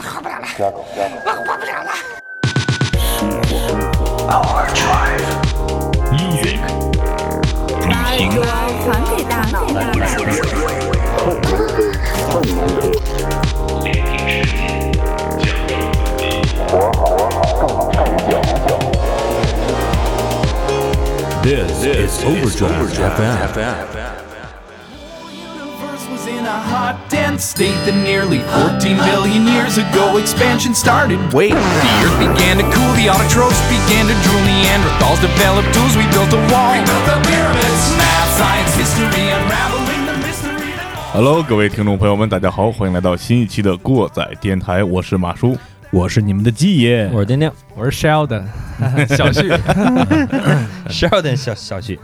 活不了了，我活不了了。Our Drive Music，旅行，传给大脑。This is Overdrive FM. hot, dense state that nearly 14 billion years ago expansion started. Wait, the earth began to cool, the autotrophs began to drool, Neanderthals developed tools, we built a wall. We built the pyramids. Math, science, history, unraveling the mystery that Hello，各位听众朋友们，大家好，欢迎来到新一期的过载电台，我是马叔。我是你们的鸡爷，我是丁丁，我是 Sheldon， 小旭，Sheldon 小小旭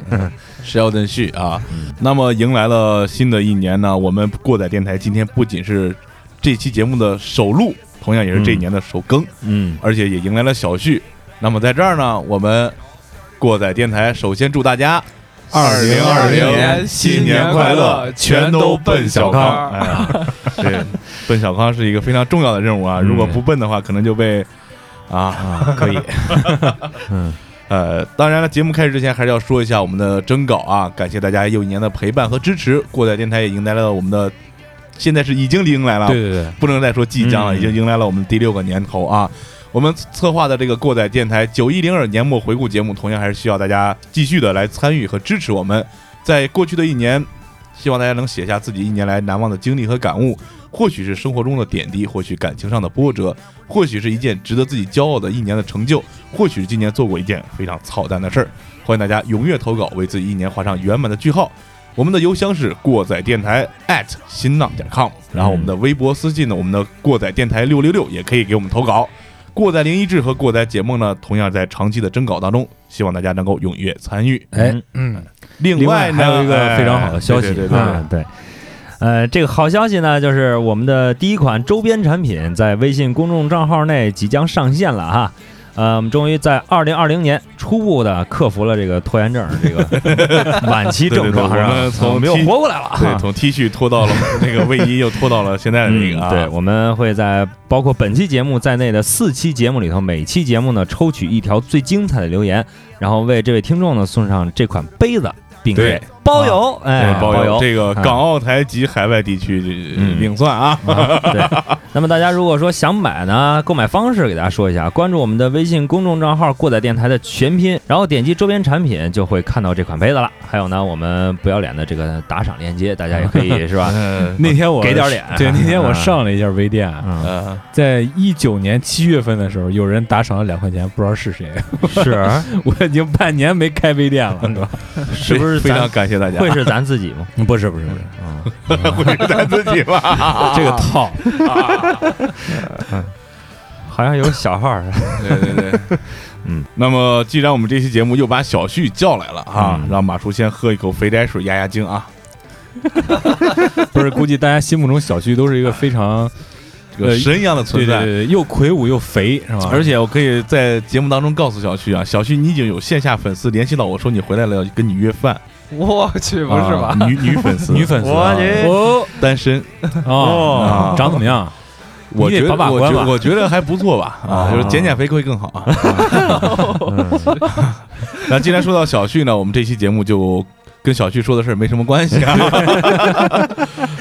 ，Sheldon 旭啊，那么迎来了新的一年呢，我们过载电台今天不仅是这期节目的首录，同样也是这一年的首更，嗯，而且也迎来了小旭。那么在这儿呢，我们过载电台首先祝大家二零二零年新年快乐全都奔小康哎呀，对，奔小康是一个非常重要的任务啊！如果不奔的话，可能就被啊 可以，嗯 呃，当然了，节目开始之前还是要说一下我们的征稿啊，感谢大家又一年的陪伴和支持。过载电台也迎来了我们的，现在是已经迎来了，对对对，不能再说即将了，嗯已经迎来了我们第六个年头啊。我们策划的这个过载电台九一零二年末回顾节目，同样还是需要大家继续的来参与和支持我们。在过去的一年，希望大家能写下自己一年来难忘的经历和感悟，或许是生活中的点滴，或许感情上的波折，或许是一件值得自己骄傲的一年的成就，或许是今年做过一件非常操蛋的事儿。欢迎大家踊跃投稿，为自己一年画上圆满的句号。我们的邮箱是过载电台 at 新浪点 com，然后我们的微博私信呢，我们的过载电台六六六也可以给我们投稿。过载零一志和过载解梦呢，同样在长期的征稿当中，希望大家能够踊跃参与。哎，嗯，另另外呢，还有一个哎非常好的消息，对对对对嗯，对。呃，这个好消息呢，就是我们的第一款周边产品在微信公众账号内即将上线了哈。呃，我们终于在二零二零年初步的克服了这个拖延症这个 晚期症状，对对对是吧我们从我们又 T- 活过来了。对，从 T 恤拖到了那个卫衣，又拖到了现在的这个啊。嗯对，我们会在包括本期节目在内的四期节目里头，每期节目呢抽取一条最精彩的留言，然后为这位听众呢送上这款杯子，并对且包邮，哎，对，包邮这个啊港澳台及海外地区另算啊。啊，对。那么大家如果说想买呢，购买方式给大家说一下，关注我们的微信公众账号“过载电台”的全拼，然后点击周边产品就会看到这款杯子了。还有呢，我们不要脸的这个打赏链接，大家也可以 是吧？嗯那天我给点脸对，那天我啊上了一下微店，嗯，呃，在一九年七月份的时候，有人打赏了两块钱，不知道是谁。是，我已经半年没开微店了，是吧？是不是非常感谢大家？会是咱自己吗？不是不是不是，嗯，会是咱自己吧？这个套 好像有小号，对对对，嗯。那么，既然我们这期节目又把小旭叫来了啊，嗯让马叔先喝一口肥宅水压压惊啊。不是，估计大家心目中小旭都是一个非常这个神一样的存在。对对对，又魁梧又肥，是吧？而且我可以在节目当中告诉小旭啊，小旭你已经有线下粉丝联系到我说你回来了要跟你约饭，我去，不是吧？啊女女粉丝，女粉丝我啊去哦单身，哦啊，长怎么样？我觉得我把把关吧觉我觉得还不错吧 啊，啊就是减减肥会更好啊。那既然说到小旭呢，我们这期节目就跟小旭说的事儿没什么关系啊。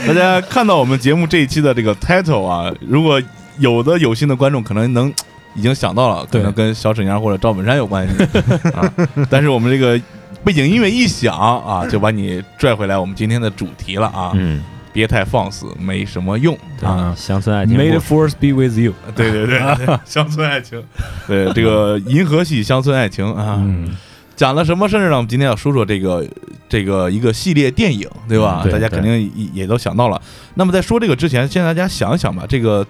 大家看到我们节目这一期的这个 title 啊，如果有的有心的观众可能能已经想到了，可对能跟小沈阳或者赵本山有关系啊。但是我们这个背景音乐一响啊，就把你拽回来我们今天的主题了啊。嗯，别太放肆，没什么用啊。乡村爱情，May the force be with you。对对对，乡村爱情，对这个银河系乡村爱情啊，嗯，讲了什么事儿呢？我们今天要说说这个这个一个系列电影，对吧？嗯对大家肯定也也都想到了。那么在说这个之前，先大家想一想吧，这个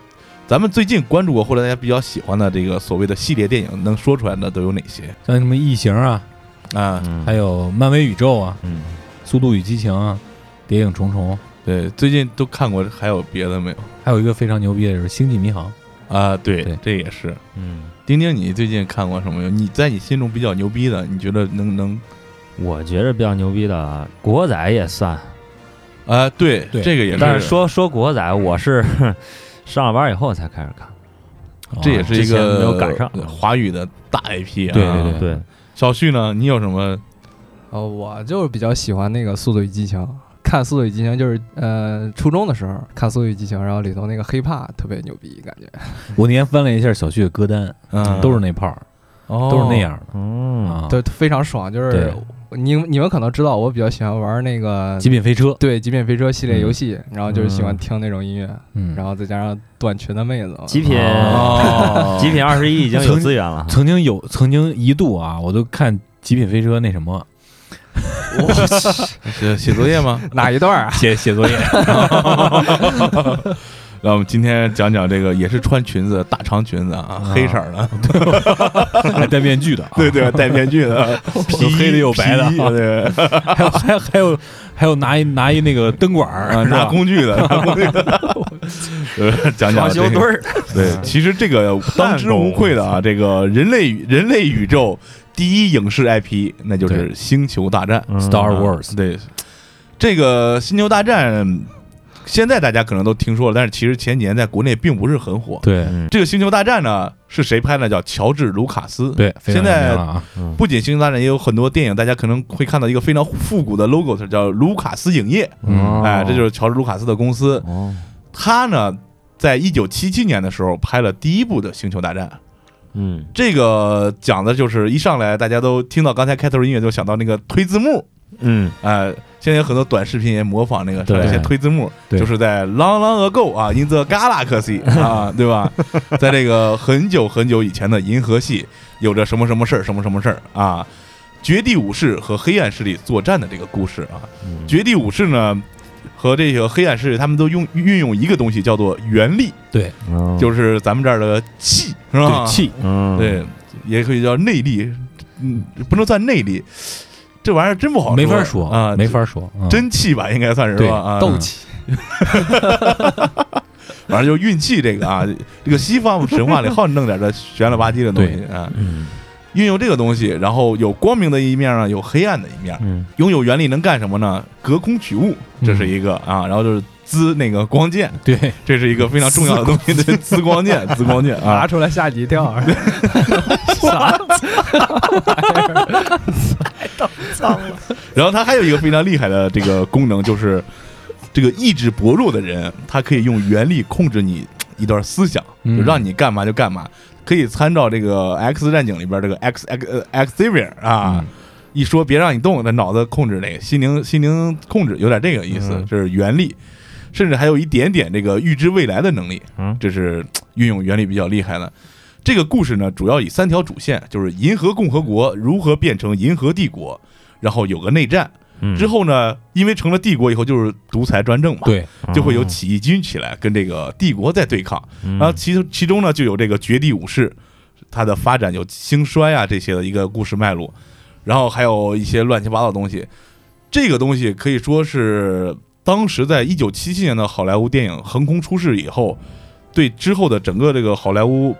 咱们最近关注过或者大家比较喜欢的这个所谓的系列电影，能说出来的都有哪些像什么异形啊，啊？嗯还有漫威宇宙啊，嗯，速度与激情啊，谍影重重，对，最近都看过，还有别的没有？还有一个非常牛逼的就是星际迷航。啊，对，对这也是。嗯，丁丁，你最近看过什么没有？你在你心中比较牛逼的，你觉得能能我觉得比较牛逼的国仔也算，啊？对，对这个也是。但是说说国仔，我是 上了班以后才开始看。这也是一个没有赶上华语的大 IP 啊。对对对对，小旭呢，你有什么？哦，我就是比较喜欢那个《速度与激情》，看《速度与激情》就是呃初中的时候看《速度与激情》，然后里头那个 hiphop 特别牛逼，感觉。我那天翻了一下小旭的歌单，嗯，都是那炮儿，哦都是那。样的嗯，啊。对，非常爽。就是对你你们可能知道，我比较喜欢玩那个极品飞车，对《极品飞车》系列游戏，然后就是喜欢嗯听那种音乐，嗯，然后再加上短裙的妹子，极品哦。极品二十一已经有资源了，曾经有曾经一度啊，我都看极品飞车那什么。写写作业吗？哪一段啊？写写作业，让我们今天讲讲这个，也是穿裙子，大长裙子啊，黑色儿的，还戴面具的啊，对对，戴面具的，皮黑的有白的皮对，还有还有还有还有拿一拿一那个灯管儿啊，是吧？拿工具的，拿工具的，呃，讲讲装修这个。墩儿，对，其实这个当之无愧的啊，这个人类人类宇宙第一影视 IP，那就是《星球大战》嗯 Star 啊 Wars 对，这个《星球大战》现在大家可能都听说了，但是其实前几年在国内并不是很火。对嗯这个《星球大战》呢，是谁拍的？叫乔治·卢卡斯。对，现在不仅《星球大战》，也有很多电影，大家可能会看到一个非常复古的 logo，它叫卢卡斯影业。嗯哎，这就是乔治·卢卡斯的公司。哦，他呢，在一九七七年的时候拍了第一部的《星球大战》。嗯这个讲的就是一上来大家都听到刚才开头音乐就想到那个推字幕，嗯。哎、现在有很多短视频也模仿那个对上来先推字幕，对。就是在 Long Long Ago 啊，In the Galaxy 啊，对吧？在这个很久很久以前的银河系，有着什么什么事儿，什么什么事儿啊？绝地武士和黑暗势力作战的这个故事啊，嗯。绝地武士呢和这个黑暗势力，他们都用运用一个东西叫做原力，对。嗯就是咱们这儿的气，是吧？对气，嗯。对，也可以叫内力，嗯，不能算内力，这玩意儿真不好没法说说啊，没法说，嗯。真气吧，应该算是吧？啊，斗气，反正就是运气这个啊，这个西方神话里好弄点这悬了吧唧的东西啊，嗯。运用这个东西，然后有光明的一面啊，有黑暗的一面，嗯。拥有原力能干什么呢？隔空取物，这是一个啊，然后就是滋那个光剑，对，这是一个非常重要的东西，对，滋光剑，滋光剑啊。拿，出来吓你一跳。然后它还有一个非常厉害的这个功能，就是这个意志薄弱的人，他可以用原力控制你一段思想，嗯就让你干嘛就干嘛。可以参照这个《X 战警》里边这个 X X 呃 Xavier 啊，嗯一说别让你动，那脑子控制那个心灵心灵控制，有点这个意思，嗯这是原力，甚至还有一点点这个预知未来的能力，嗯这是运用原理比较厉害的。这个故事呢，主要以三条主线，就是银河共和国如何变成银河帝国，然后有个内战，嗯。之后呢，因为成了帝国以后就是独裁专政嘛，，对，就会有起义军起来跟这个帝国在对抗，嗯。然后其其中呢就有这个绝地武士，它的发展有兴衰啊这些的一个故事脉络，然后还有一些乱七八糟的东西，这个东西可以说是当时在一九七七年的好莱坞电影横空出世以后，对之后的整个这个好莱坞。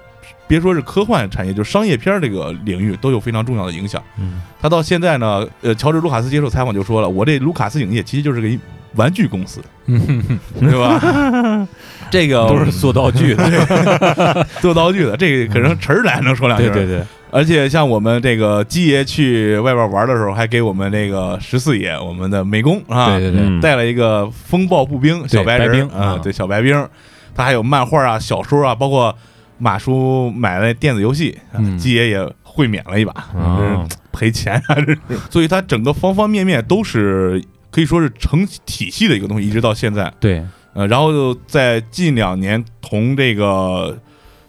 别说是科幻产业，就商业片这个领域都有非常重要的影响。嗯他到现在呢，呃，乔治·卢卡斯接受采访就说了，我这卢卡斯影业其实就是个玩具公司，对吧？这个 都是做道具的，做道具的，这个可能陈儿来能说两句。对对对，而且像我们这个基爷去外边玩的时候，还给我们那个十四爷，我们的美工啊，对对对，嗯带了一个风暴步兵小白兵啊啊，对小白兵，他还有漫画啊、小说啊，包括马叔买了电子游戏，啊嗯。基爷也会免了一把，嗯赔钱啊，这是。所以他整个方方面面都是可以说是成体系的一个东西，一直到现在。对，呃，然后在近两年从这个《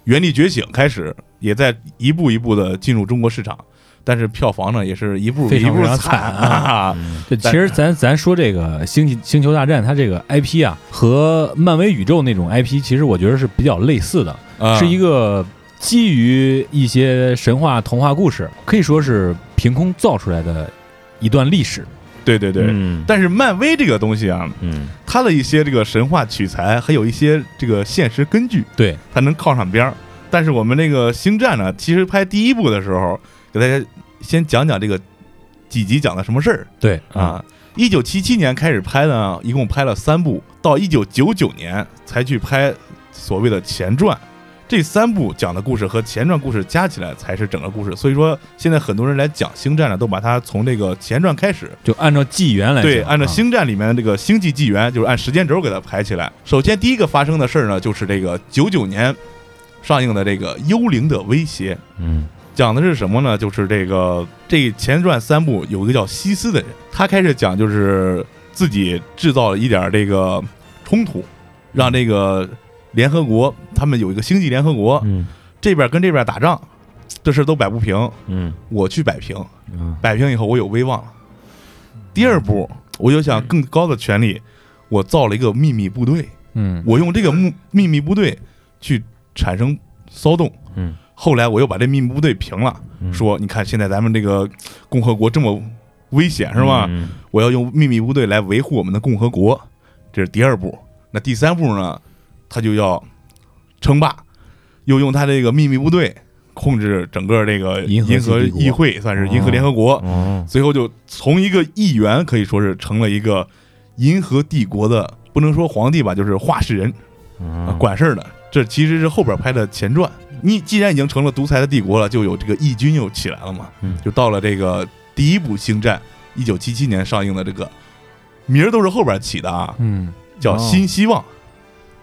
原力觉醒》开始，也在一步一步的进入中国市场，但是票房呢也是一步非常一步非常惨惨啊。对，其实咱咱说这个星际星球大战，它这个 IP 啊，和漫威宇宙那种 IP，其实我觉得是比较类似的，啊是一个基于一些神话童话故事，可以说是凭空造出来的一段历史。对对对。嗯但是漫威这个东西啊，嗯它的一些这个神话取材，还有一些这个现实根据，对，它能靠上边儿。但是我们那个星战呢，其实拍第一部的时候，给大家先讲讲这个几集讲的什么事儿对，啊。一九七七年开始拍呢，一共拍了三部，到一九九九年才去拍所谓的前传。这三部讲的故事和前传故事加起来才是整个故事。所以说，现在很多人来讲星战呢，都把它从这个前传开始，就按照纪元来对，按照星战里面的这个星际纪元，就是按时间轴给它排起来。首先第一个发生的事儿呢，就是这个九九年上映的这个《幽灵的威胁》。嗯讲的是什么呢？就是这个这前传三部有一个叫西斯的人，他开始讲就是自己制造了一点这个冲突，让这个联合国他们有一个星际联合国，嗯这边跟这边打仗，这事儿都摆不平，嗯我去摆平，嗯摆平以后我有威望了。第二步，我就想更高的权利，我造了一个秘密部队，嗯我用这个秘秘密部队去产生骚动。嗯后来我又把这秘密部队平了，嗯说你看现在咱们这个共和国这么危险是吧？嗯我要用秘密部队来维护我们的共和国，这是第二步。那第三步呢，他就要称霸，又用他这个秘密部队控制整个这个银河议会，算是银河联合国。哦最后就从一个议员可以说是成了一个银河帝国的，不能说皇帝吧，就是话事人管事儿的。这其实是后边拍的前传。你既然已经成了独裁的帝国了，就有这个义军又起来了嘛。嗯就到了这个第一部《星战》，一九七七年上映的这个名儿都是后边起的啊，嗯叫哦新希望。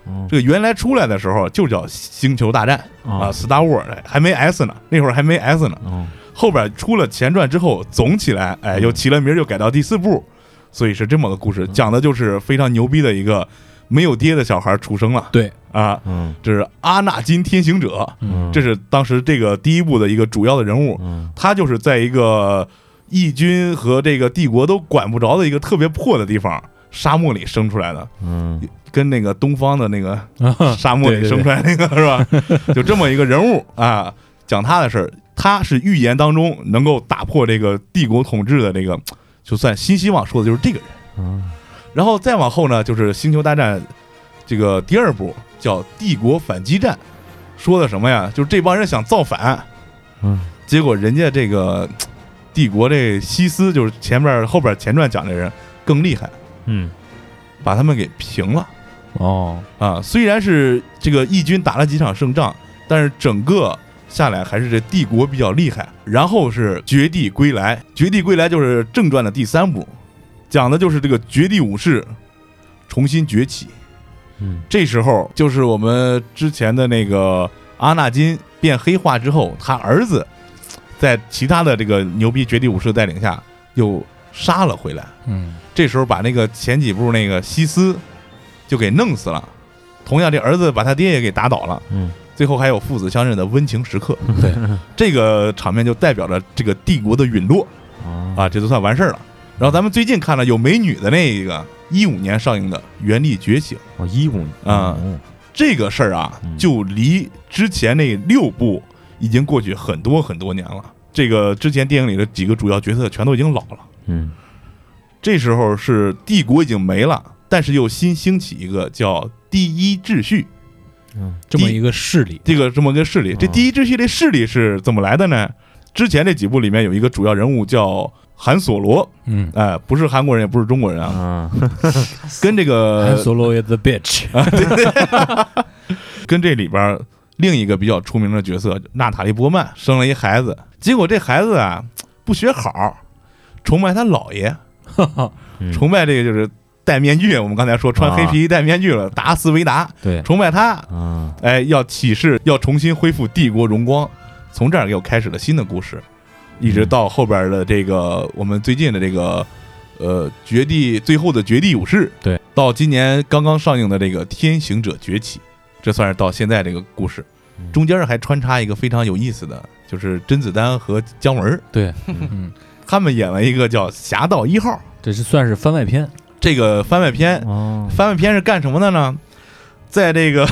哦这个原来出来的时候就叫星球大战啊哦，Star War 还没 S 呢，那会儿还没 S 呢。哦后边出了前传之后，总起来，哎，嗯又起了名儿，又改到第四部，所以是这么个故事，讲的就是非常牛逼的一个没有爹的小孩出生了。对，啊，嗯。这是阿纳金天行者，嗯。这是当时这个第一部的一个主要的人物，嗯。他就是在一个义军和这个帝国都管不着的一个特别破的地方，沙漠里生出来的，嗯。跟那个东方的那个啊沙漠里生出来那个是吧？就这么一个人物。啊，讲他的事儿。他是预言当中能够打破这个帝国统治的这个，就算新希望说的就是这个人。嗯然后再往后呢，就是《星球大战》这个第二部叫《帝国反击战》，说的什么呀？就是这帮人想造反，嗯结果人家这个帝国这西斯，就是前面后边前传讲的人更厉害，嗯把他们给平了。哦，啊，虽然是这个义军打了几场胜仗，但是整个下来还是这帝国比较厉害。然后是绝地归来，绝地归来就是正传的第三部，讲的就是这个绝地武士重新崛起。嗯这时候就是我们之前的那个阿纳金变黑化之后，他儿子在其他的这个牛逼绝地武士带领下又杀了回来。嗯这时候把那个前几部那个西斯就给弄死了。同样，这儿子把他爹也给打倒了。嗯最后还有父子相认的温情时刻。对，这个场面就代表着这个帝国的陨落哦啊，这就算完事儿了。然后咱们最近看了有美女的那一个一五年上映的《原力觉醒》哦一五啊这个事儿啊嗯，就离之前那六部已经过去很多很多年了。这个之前电影里的几个主要角色全都已经老了。嗯这时候是帝国已经没了，但是又新兴起一个叫第一秩序嗯这么一个势力，这个这么个势力。这哦第一秩序这势力是怎么来的呢？之前这几部里面有一个主要人物叫韩索罗，嗯，哎、不是韩国人，也不是中国人啊，啊。跟这个韩索罗 is the bitch，跟这里边另一个比较出名的角色娜塔莉波曼生了一孩子，结果这孩子啊不学好，崇拜他姥爷，嗯崇拜这个就是戴面具，我们刚才说穿黑皮戴面具了，达斯维达，对，崇拜他，啊。哎，要起誓要重新恢复帝国荣光，从这儿又开始了新的故事，一直到后边的这个我们最近的这个呃绝地最后的绝地武士，对，到今年刚刚上映的这个天行者崛起，这算是到现在这个故事，中间还穿插一个非常有意思的，就是甄子丹和姜文对，嗯，他们演了一个叫《侠盗一号》这是算是番外篇，这个番外篇，哦。番外篇是干什么的呢？在这个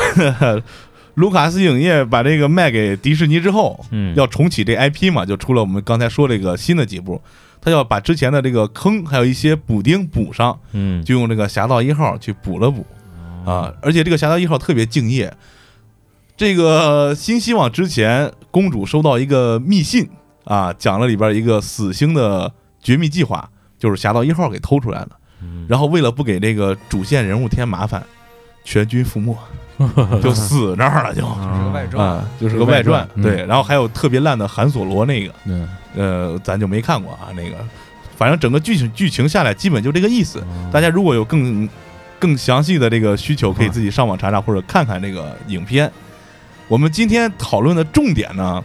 卢卡斯影业把这个卖给迪士尼之后，嗯要重启这 IP 嘛，就出了我们刚才说这个新的几部，他要把之前的这个坑还有一些补丁补上，嗯就用这个侠盗一号去补了补啊，而且这个侠盗一号特别敬业。这个新希望之前，公主收到一个密信啊，讲了里边一个死星的绝密计划，就是侠盗一号给偷出来了。然后为了不给这个主线人物添麻烦，全军覆没。就死那儿了，就 就是个外传啊，就是个外传。嗯对，然后还有特别烂的韩索罗那个，嗯，呃，咱就没看过啊，那个，反正整个剧情剧情下来基本就这个意思。嗯大家如果有更更详细的这个需求，可以自己上网查查或者看看这个影片。我们今天讨论的重点呢，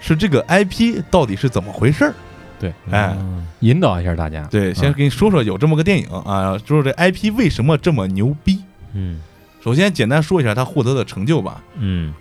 是这个 IP 到底是怎么回事儿。对，哎，引导一下大家。对，先给你说说有这么个电影啊，说说这 IP 为什么这么牛逼。嗯首先简单说一下他获得的成就吧。嗯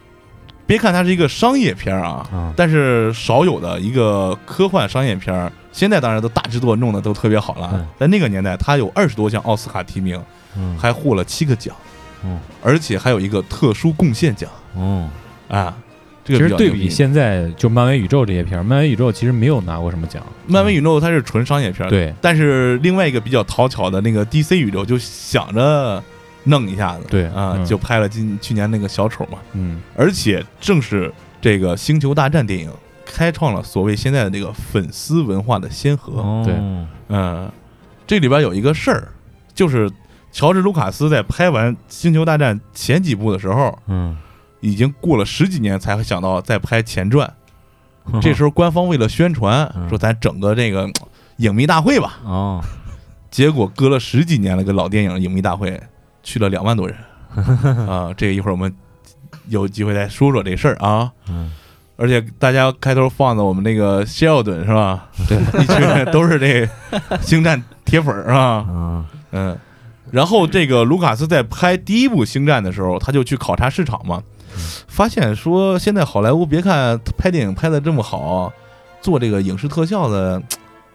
别看它是一个商业片儿啊，啊但是少有的一个科幻商业片儿，现在当然都大制作弄得都特别好了嗯。在那个年代，他有二十多项奥斯卡提名，嗯还获了七个奖，嗯而且还有一个特殊贡献奖嗯啊。这其实对比现在就漫威宇宙这些片儿，漫威宇宙其实没有拿过什么奖。漫威宇宙它是纯商业片儿，对但是另外一个比较讨巧的那个 DC 宇宙就想着弄一下子，对啊，嗯。就拍了今去年那个小丑嘛，嗯，而且正是这个《星球大战》电影开创了所谓现在的这个粉丝文化的先河。哦。对。嗯，这里边有一个事儿，就是乔治·卢卡斯在拍完《星球大战》前几部的时候，嗯，已经过了十几年才会想到再拍前传。这时候官方为了宣传，嗯。说咱整个这个嘖影迷大会吧，哦。结果隔了十几年了个老电影影迷大会去了两万多人 啊！这个一会儿我们有机会再说说这事儿啊。嗯而且大家开头放的我们那个谢尔顿是吧？对，一群人都是这 星战铁粉儿是吧？啊嗯，然后这个卢卡斯在拍第一部星战的时候，他就去考察市场嘛，发现说现在好莱坞别看拍电影拍的这么好，做这个影视特效的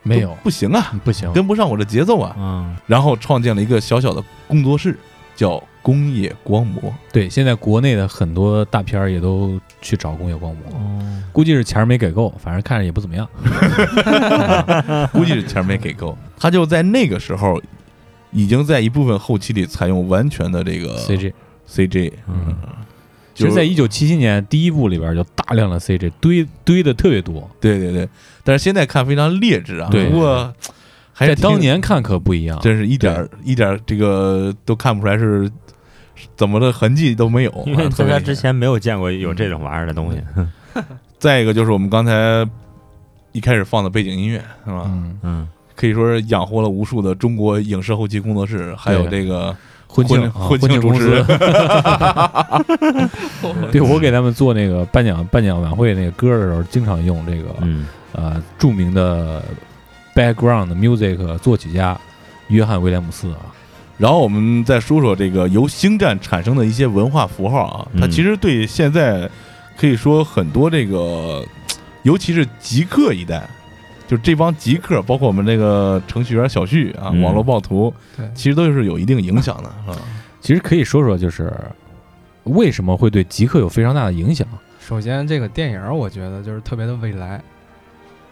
没有，不行啊，不行。跟不上我的节奏啊。嗯然后创建了一个小小的工作室，叫工业光魔。对，现在国内的很多大片儿也都去找工业光魔，哦估计是钱儿没给够，反正看着也不怎么样。估计是钱没给够。他就在那个时候，已经在一部分后期里采用完全的这个 CG，CG，嗯其实，在一九七七年第一部里边就大量的 CG 堆堆的特别多，对对对，但是现在看非常劣质啊。对不过还在当年看可不一样。真是一点一点这个都看不出来是怎么的痕迹都没有。因为啊特别在他之前没有见过有这种玩意儿的东西。再一个就是我们刚才一开始放的背景音乐是吧？嗯，嗯可以说是养活了无数的中国影视后期工作室，还有对这个婚庆婚庆主持 对我给他们做那个颁奖颁奖晚会那个歌的时候，经常用这个嗯呃著名的 background music 作曲家约翰威廉姆斯啊，然后我们再说说这个由星战产生的一些文化符号啊，嗯。它其实对现在可以说很多这个，尤其是极客一代，就这帮极客，包括我们这个程序员小旭啊，嗯。网络暴徒，对。其实都是有一定影响的啊。其实可以说说就是为什么会对极客有非常大的影响。首先，这个电影我觉得就是特别的未来，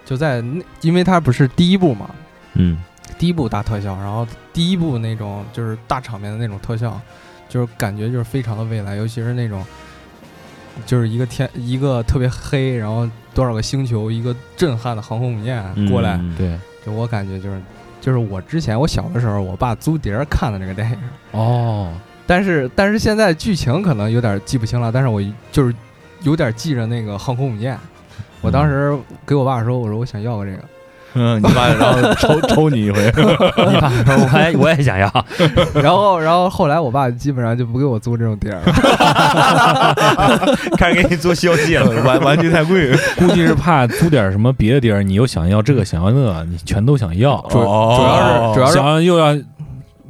就在那，因为它不是第一部嘛，嗯。第一部大特效，然后第一部那种就是大场面的那种特效，就是感觉就是非常的未来，尤其是那种就是一个天一个特别黑，然后多少个星球，一个震撼的航空母舰过来，嗯对，就我感觉就是就是我之前我小的时候，我爸租碟儿看的这个电影，哦，但是但是现在剧情可能有点记不清了，但是我就是有点记着那个航空母舰。我当时给我爸说，我说我想要个这个，嗯，你爸然后抽 抽你一回，你爸说我还我也想要，然后然后后来我爸基本上就不给我租这种地儿了。开始给你做《西游记》了。玩玩具太贵，估计是怕租点什么别的地儿，你又想要这个想要那个，你全都想要，主哦主要是主要是想要又要，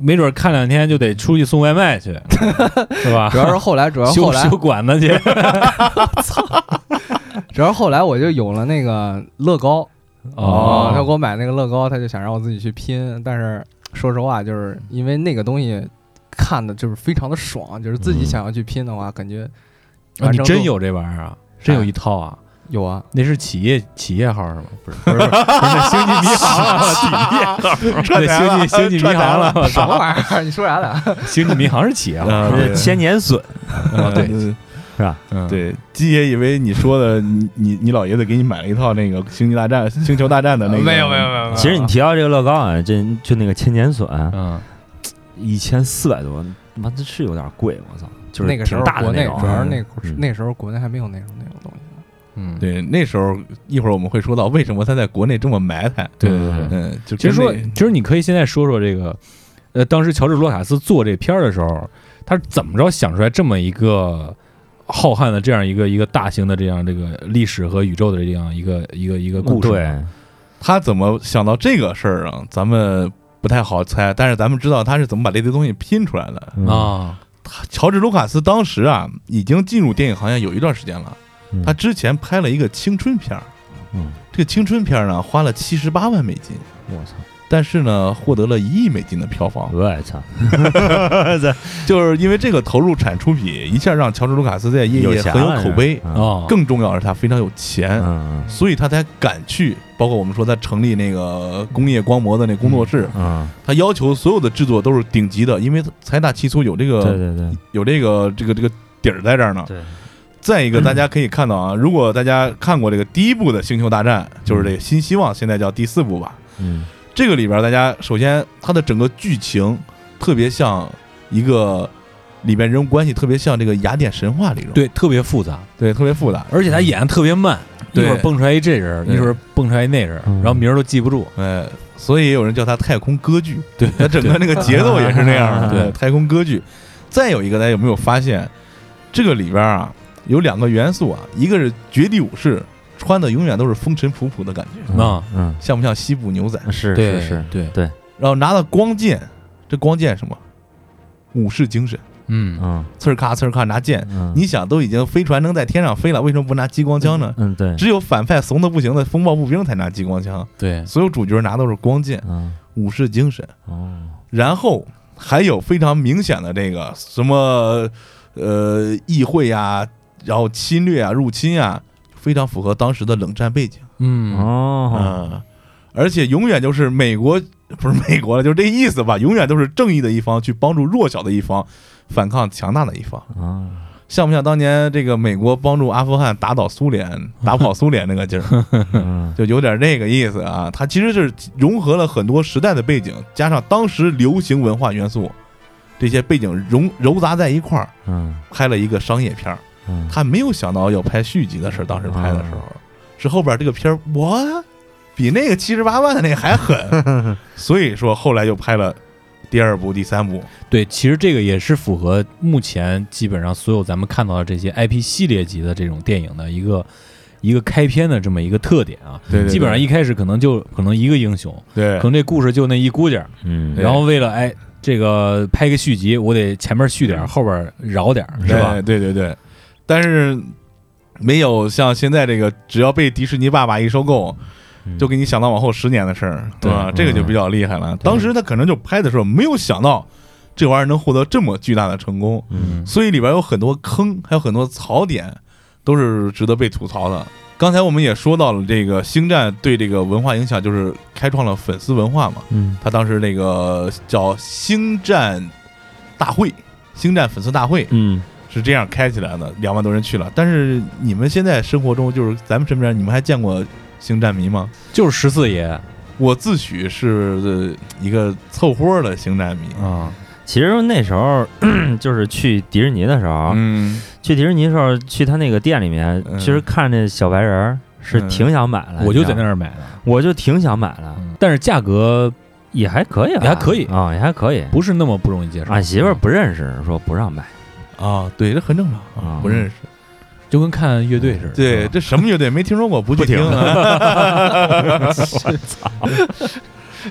没准看两天就得出去送外卖去，是吧？主要是后来主要后来修修管子去，主要后来我就有了那个乐高哦他给我买那个乐高，他就想让我自己去拼，但是说实话，就是因为那个东西看的就是非常的爽，就是自己嗯想要去拼的话，感觉啊你真有这玩意儿啊？真有一套啊？有啊？那是企业企业号是吗？不是不是不是，星际迷航了，企业号，那星际星际迷航了，什么玩意儿？你说啥呢？星际迷航是企业号，千年隼啊对嗯 是吧？嗯，对，鸡爷以为你说的，你你你老爷子给你买了一套那个《星际大战》《星球大战》的那个，没有没有没有其实你提到这个乐高啊，这就那个千年隼，嗯，一千四百多，他妈这是有点贵，我操！就是那个时候挺大的国内那种主要是那嗯那时候国内还没有那种那种东西。嗯，对，那时候一会儿我们会说到为什么他在国内这么埋汰。对对对。嗯，就其实说，其实你可以现在说说这个，呃，当时乔治·卢卡斯做这片儿的时候，他是怎么着想出来这么一个浩瀚的这样一个一个大型的这样这个历史和宇宙的这样一个一个一个故事？对，他怎么想到这个事儿啊？咱们不太好猜，但是咱们知道他是怎么把这堆东西拼出来的。嗯啊，乔治·卢卡斯当时啊，已经进入电影行业有一段时间了。嗯他之前拍了一个青春片儿，嗯，这个青春片儿呢花了七十八万美金，我操，但是呢获得了一亿美金的票房，我操，就是因为这个投入产出比一下让乔治·卢卡斯在业界很有口碑，嗯哦，更重要的是他非常有钱，嗯。所以他才敢去，包括我们说他成立那个工业光魔的那工作室，嗯，他要求所有的制作都是顶级的，因为财大气粗有这对个对对有这个这个这个底儿在这儿呢。对，再一个，大家可以看到啊，如果大家看过这个第一部的《星球大战》，就是这个新希望，现在叫第四部吧。嗯这个里边，大家首先它的整个剧情特别像一个里边人物关系特别像这个雅典神话里种，对，特别复杂，对，特别复杂。而且他演的特别慢，一对会儿蹦出来一这人，对。一会儿蹦出来一那人，嗯。然后名儿都记不住。哎，所以也有人叫它太空歌剧，对，它整个那个节奏也是那样的，对。对，太空歌剧。再有一个，大家有没有发现，这个里边啊有两个元素啊，一个是绝地武士穿的永远都是风尘仆仆的感觉，啊嗯，像不像西部牛仔？是对是是，对。对，然后拿的光剑，这光剑什么？武士精神，嗯，嗯。刺儿咔刺儿咔拿剑。嗯，你想，都已经飞船能在天上飞了，为什么不拿激光枪呢？嗯对，只有反派怂的不行的风暴步兵才拿激光枪，对，所有主角拿都是光剑，嗯。武士精神。哦，然后还有非常明显的这个什么呃议会啊，然后侵略啊、入侵啊，非常符合当时的冷战背景。嗯，哦，嗯，而且永远就是美国不是美国了，就是这意思吧，永远都是正义的一方去帮助弱小的一方，反抗强大的一方。啊，像不像当年这个美国帮助阿富汗打倒苏联、打跑苏联那个劲儿？嗯 就有点那个意思啊。它其实是融合了很多时代的背景，加上当时流行文化元素，这些背景融糅杂在一块儿，嗯拍了一个商业片儿。嗯，他没有想到要拍续集的事儿，当时拍的时候，是后边这个片儿，我？比那个七十八万的那个还狠，所以说后来又拍了第二部、第三部。对，其实这个也是符合目前基本上所有咱们看到的这些 IP 系列级的这种电影的一个一个开篇的这么一个特点啊。对对对。基本上一开始可能就可能一个英雄，对。可能这故事就那一姑姐，嗯。然后为了哎这个拍个续集，我得前面续点儿，后边饶点儿，是吧？对对对，但是没有像现在这个，只要被迪士尼爸爸一收购，嗯就给你想到往后十年的事儿，对吧？这个就比较厉害了。当时他可能就拍的时候没有想到这玩意儿能获得这么巨大的成功，嗯所以里边有很多坑，还有很多槽点，都是值得被吐槽的。刚才我们也说到了，这个《星战》对这个文化影响，就是开创了粉丝文化嘛。嗯他当时那个叫《星战大会》，《星战粉丝大会》嗯是这样开起来的，两万多人去了。但是你们现在生活中，就是咱们身边，你们还见过星战迷吗？就是十四爷我自诩是呃一个凑合的星战迷。啊，其实那时候 就是去迪士尼的时候，嗯，去迪士尼的时候，去他那个店里面，嗯其实看那小白人儿是嗯挺想买的，我就在那儿，买的，我就挺想买的，嗯但是价格也还可以吧，也还可以啊，也还可以。不是那么不容易接受。俺媳妇儿不认识，说不让买。啊，对，这很正常啊不认识。就跟看乐队似的。对，这什么乐队没听说过，不去听啊。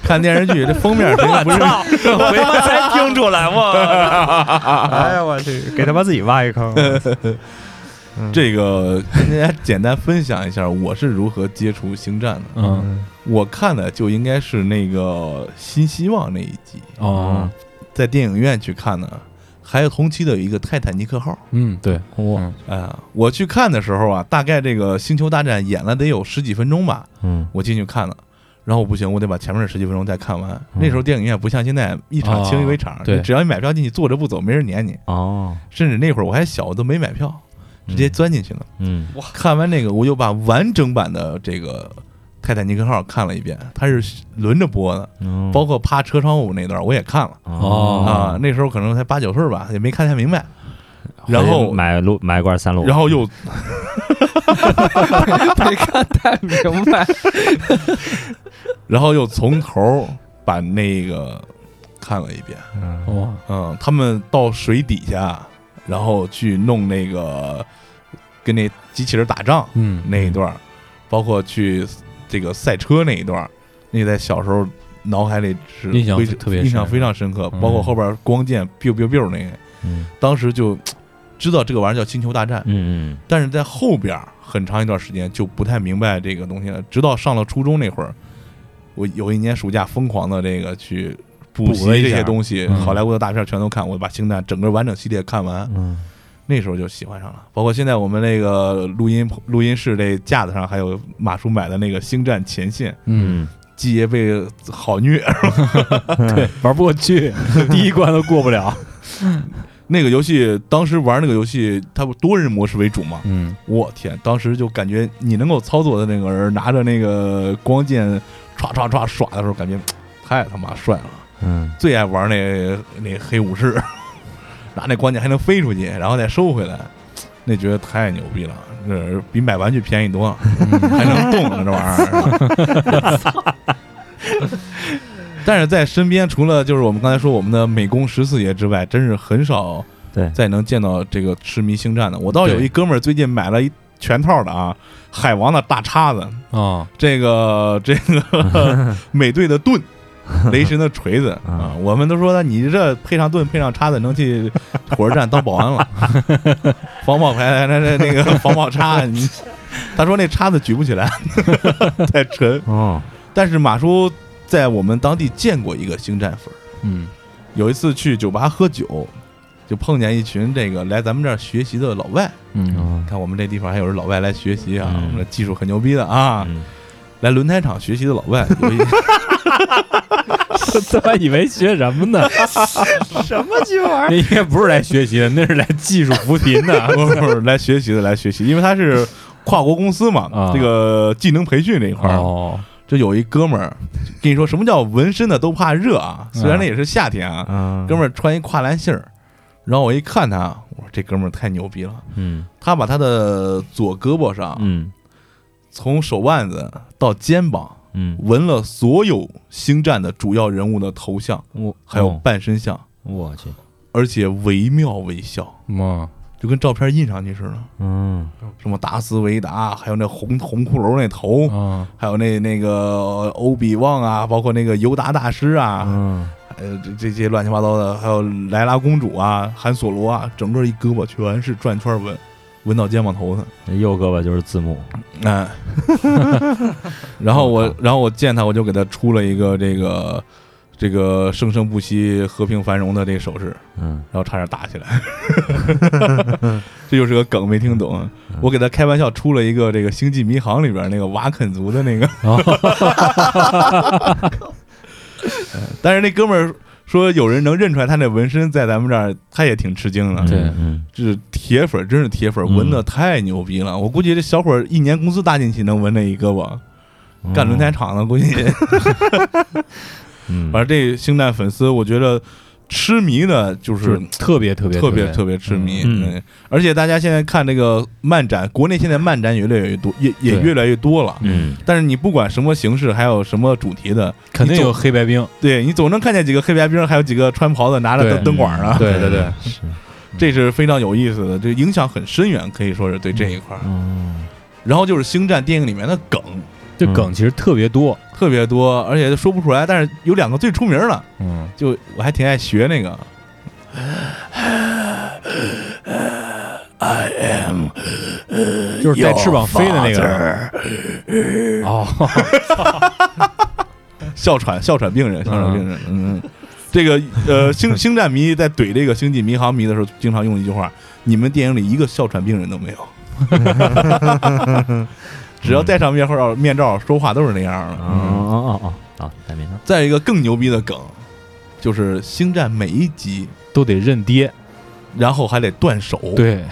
看电视剧，这封面谁都不认识。我他妈才听出来，我，哎呀，我去，给他妈自己挖一坑。这个跟大家简单分享一下，我是如何接触星战的。嗯，我看的就应该是那个新希望那一集，哦，在电影院去看的。还有同期的有一个泰坦尼克号，嗯，对，哇，啊、我去看的时候啊，大概这个星球大战演了得有十几分钟吧，嗯。我进去看了，然后不行，我得把前面的十几分钟再看完。那时候电影院不像现在一场清一为场，哦对。只要你买票进去坐着不走，没人撵你。哦，甚至那会儿我还小，我都没买票，直接钻进去了。嗯。看完那个，我就把完整版的这个泰坦尼克号看了一遍，它是轮着播的，嗯，包括趴车窗户那段我也看了。哦啊，那时候可能才八九岁吧，也没看太明白。然后买路买一罐三鹿，然后又 没看太明白。然后又从头把那个看了一遍。哇，嗯，他们到水底下，然后去弄那个跟那机器人打仗嗯，那一段儿，包括去这个赛车那一段儿，那在小时候脑海里是印象非特别印象非常深刻。嗯包括后边光剑 biu biu biu 那个，嗯当时就知道这个玩意儿叫星球大战，嗯但是在后边儿很长一段时间就不太明白这个东西了。直到上了初中那会儿，我有一年暑假疯狂的这个去补习这些东西，嗯好莱坞的大片全都看，我把星战整个完整系列看完，嗯那时候就喜欢上了。包括现在我们那个录音录音室这架子上还有马叔买的那个《星战前线》，嗯，季爷被好虐，对，玩不过去，第一关都过不了。那个游戏当时玩那个游戏，它不多人模式为主嘛？嗯，我天，当时就感觉你能够操作的那个人拿着那个光剑唰唰唰耍的时候，感觉太他妈帅了。嗯最爱玩那那黑武士，拿那关键还能飞出去，然后再收回来，那觉得太牛逼了，这比买玩具便宜多了，还能动呢这玩意儿。但是在身边，除了就是我们刚才说我们的美工十四爷之外，真是很少对再能见到这个痴迷星战的。我倒有一哥们儿最近买了一全套的啊，海王的大叉子，啊，这个这个 美队的盾，雷神的锤子啊，我们都说他你这配上盾配上叉子能去火车站当保安了，防爆牌那那那个防爆叉，你他说那叉子举不起来，太沉。哦。但是马叔在我们当地见过一个星战粉，嗯。有一次去酒吧喝酒，就碰见一群这个来咱们这儿学习的老外。嗯，嗯看我们这地方还有人老外来学习啊，嗯。我们的技术很牛逼的啊，嗯。来轮胎厂学习的老外有一 他妈以为学什么呢？什么鸡玩意那应该不是来学习的，那是来技术扶贫的。不是不是来学习的，来学习，因为他是跨国公司嘛，啊。这个技能培训这一块儿，哦，就有一哥们儿跟你说什么叫纹身的都怕热啊，虽然那也是夏天啊，嗯。哥们儿穿一跨栏信儿，然后我一看他，我说这哥们儿太牛逼了，嗯。他把他的左胳膊上嗯。从手腕子到肩膀嗯。纹了所有星战的主要人物的头像，我还有哦。半身像，我去。而且惟妙惟肖，妈，就跟照片印上去似的。嗯。什么达斯维达，还有那红红骷髅那头，啊，还有那那个欧比旺啊，包括那个尤达大师啊，嗯。还有这这些乱七八糟的，还有莱拉公主啊、韩索罗啊，整个一胳膊全是转圈纹，纹到肩膀头上。这右胳膊就是字幕。哎，然后我然后我见他，我就给他出了一个这个这个生生不息、和平繁荣的这个手势，嗯。然后差点打起来。这就是个梗，没听懂。我给他开玩笑出了一个这个《星际迷航》里边那个瓦肯族的那个，但是那哥们儿说有人能认出来他那纹身在咱们这儿，他也挺吃惊的。对嗯就是铁粉，真是铁粉，嗯纹的太牛逼了。我估计这小伙一年工资搭进去能纹那一胳膊，嗯干轮胎厂的估计。嗯 反正这星战粉丝，我觉得痴迷的就就是是特别特别别特别。特别痴迷。嗯嗯，而且大家现在看这个漫展，国内现在漫展也越来越多，也也越来越多了。嗯。但是你不管什么形式，还有什么主题的，肯定有黑白兵。对你总能看见几个黑白兵，还有几个穿袍子拿着灯灯管啊。对对对，是。这是非常有意思的，这影响很深远，可以说是对这一块儿。嗯。然后就是星战电影里面的梗这梗其实特别多。特别多，而且都说不出来，但是有两个最出名的，嗯，就我还挺爱学那个。I am 就是带翅膀飞的那个。哦，哮喘哮喘病人，哮喘病人，嗯，嗯这个呃星星战迷在怼这个星际迷航迷的时候，经常用一句话：你们电影里一个哮喘病人都没有。只要戴上面罩，面罩说话都是那样的。哦哦哦好，戴面罩再一个更牛逼的梗，就是星战每一集，都得认爹。然后还得断手，，对，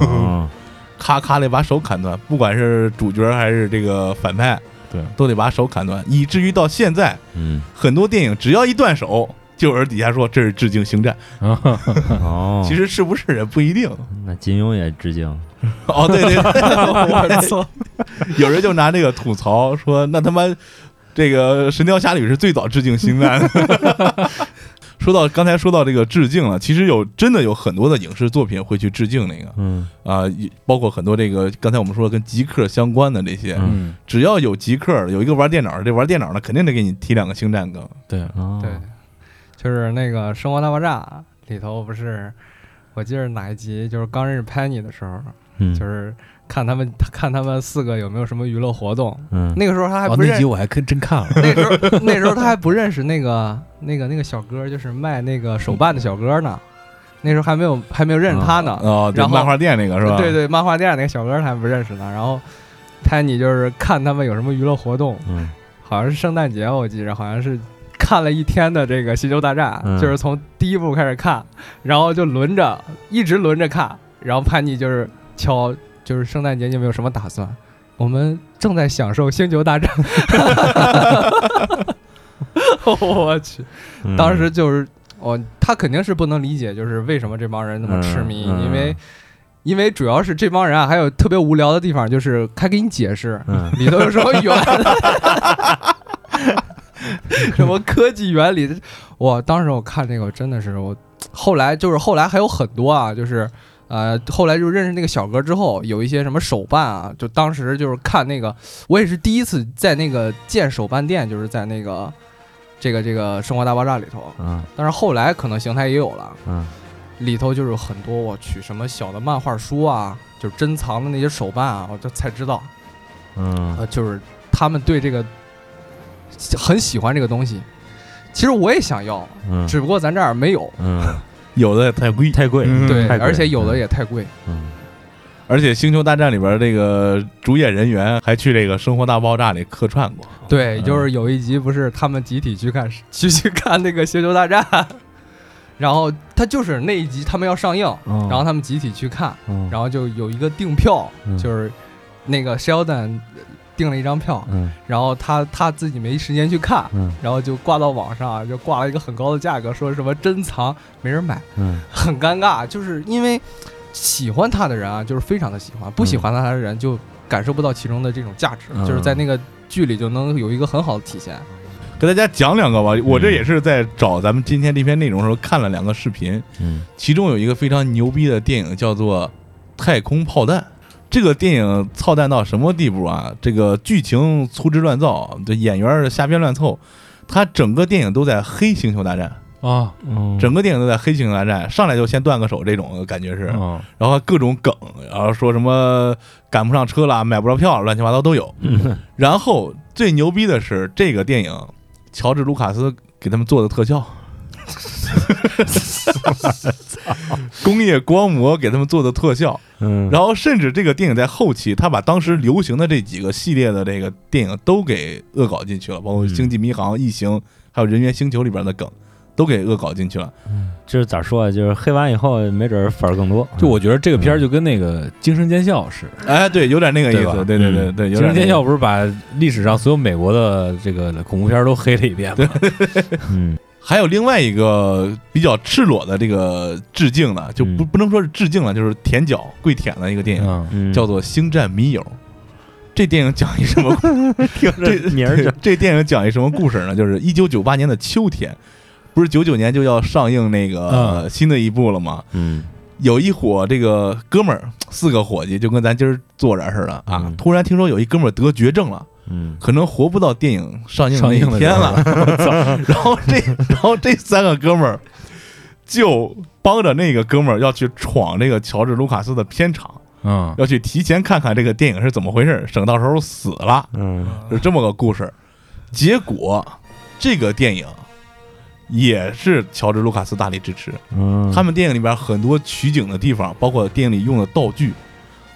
哦。咔咔的把手砍断，不管是主角还是这个反派，对，都得把手砍断，以至于到现在，嗯。很多电影只要一断手，就有人底下说这是致敬星战，哦，其实是不是也不一定。那金庸也致敬，哦，对对对，我操！有人就拿这个吐槽说，那他妈这个《神雕侠侣》是最早致敬星战的。说到刚才说到这个致敬了，其实有真的有很多的影视作品会去致敬那个嗯啊、也包括很多这个刚才我们说跟极客相关的这些，嗯，只要有极客，有一个玩电脑的，这玩电脑的肯定得给你提两个星战梗。对，哦对，就是那个《生活大爆炸》里头不是，我记得哪一集就是刚认识 Penny 的时候，嗯就是看他们看他们四个有没有什么娱乐活动。嗯那个时候他还哦，不认那集，我还真真看了，那时候那时候他还不认识那个那个那个小哥，就是卖那个手办的小哥呢。那时候还没有还没有认识他呢。哦，对，然后漫画店那个是吧？对对，漫画店那个小哥他还不认识呢。然后 Penny 就是看他们有什么娱乐活动，嗯好像是圣诞节，我记着好像是看了一天的这个《星球大战》嗯就是从第一部开始看，然后就轮着一直轮着看，然后叛逆就是敲，就是圣诞节你有没有什么打算？我们正在享受《星球大战》我去，嗯当时就是我、他肯定是不能理解，就是为什么这帮人那么痴迷，嗯嗯因为。因为主要是这帮人啊，还有特别无聊的地方，就是还给你解释，嗯里头有什么原，什么科技原理。我当时我看那个真的是我，后来就是后来还有很多啊，就是呃，后来就认识那个小哥之后，有一些什么手办啊，就当时就是看那个，我也是第一次在那个建手办店，就是在那个这个这个《生活大爆炸》里头，嗯但是后来可能形态也有了。嗯里头就是很多我去什么小的漫画书啊，就是珍藏的那些手办啊，我就才知道，嗯呃，就是他们对这个很喜欢这个东西。其实我也想要，嗯只不过咱这儿没有。嗯 有的也太贵，太贵，嗯对，太贵而且有的也太贵。嗯。而且《星球大战》里边这个主演人员还去这个《生活大爆炸》里客串过。对，嗯。就是有一集不是他们集体去看 去去看那个《星球大战》，然后他就是那一集他们要上映，嗯。然后他们集体去看，嗯。然后就有一个订票，嗯。就是那个 Sheldon 订了一张票，嗯然后他他自己没时间去看，嗯然后就挂到网上，就挂了一个很高的价格，说什么珍藏，没人买，嗯很尴尬。就是因为喜欢他的人啊，就是非常的喜欢；不喜欢他的人就感受不到其中的这种价值，嗯就是在那个剧里就能有一个很好的体现。给大家讲两个吧，我这也是在找咱们今天这篇内容的时候看了两个视频，嗯其中有一个非常牛逼的电影叫做《太空炮弹》。这个电影操蛋到什么地步啊？这个剧情粗制乱造，这演员瞎编乱凑，他整个电影都在黑星球大战，啊，嗯整个电影都在黑星球大战，上来就先断个手，这种感觉是，嗯。然后各种梗，然后说什么赶不上车了，买不着票，乱七八糟都有。嗯。然后最牛逼的是这个电影，乔治·卢卡斯给他们做的特效，工业光魔给他们做的特效，嗯然后甚至这个电影在后期，他把当时流行的这几个系列的这个电影都给恶搞进去了，包括《嗯星际迷航》《异形》，还有《人猿星球》里边的梗。都给恶搞进去了，嗯就是咋说啊？就是黑完以后，没准儿粉儿更多。就我觉得这个片儿就跟那个《精神尖叫》似的，哎，对，有点那个意思，对对对嗯对，《有点惊声尖叫》不是把历史上所有美国的这个恐怖片都黑了一遍吗？嗯还有另外一个比较赤裸的这个致敬呢，就不嗯不能说是致敬了，就是舔脚跪舔的一个电影，叫做《星战迷友》。这电影讲一什么？听这着名儿这电影讲一什么故事呢？就是一九九八年的秋天，不是九九年就要上映那个、嗯呃新的一部了吗？嗯有一伙这个哥们儿，四个伙计，就跟咱今儿坐这儿似的啊。嗯突然听说有一哥们儿得绝症了，嗯。可能活不到电影上映上映的那一天了。然后这，然后这三个哥们儿就帮着那个哥们儿要去闯这个乔治·卢卡斯的片场，嗯。要去提前看看这个电影是怎么回事，省到时候死了，嗯。是这么个故事。结果这个电影也是乔治·卢卡斯大力支持，嗯，他们电影里边很多取景的地方，包括电影里用的道具，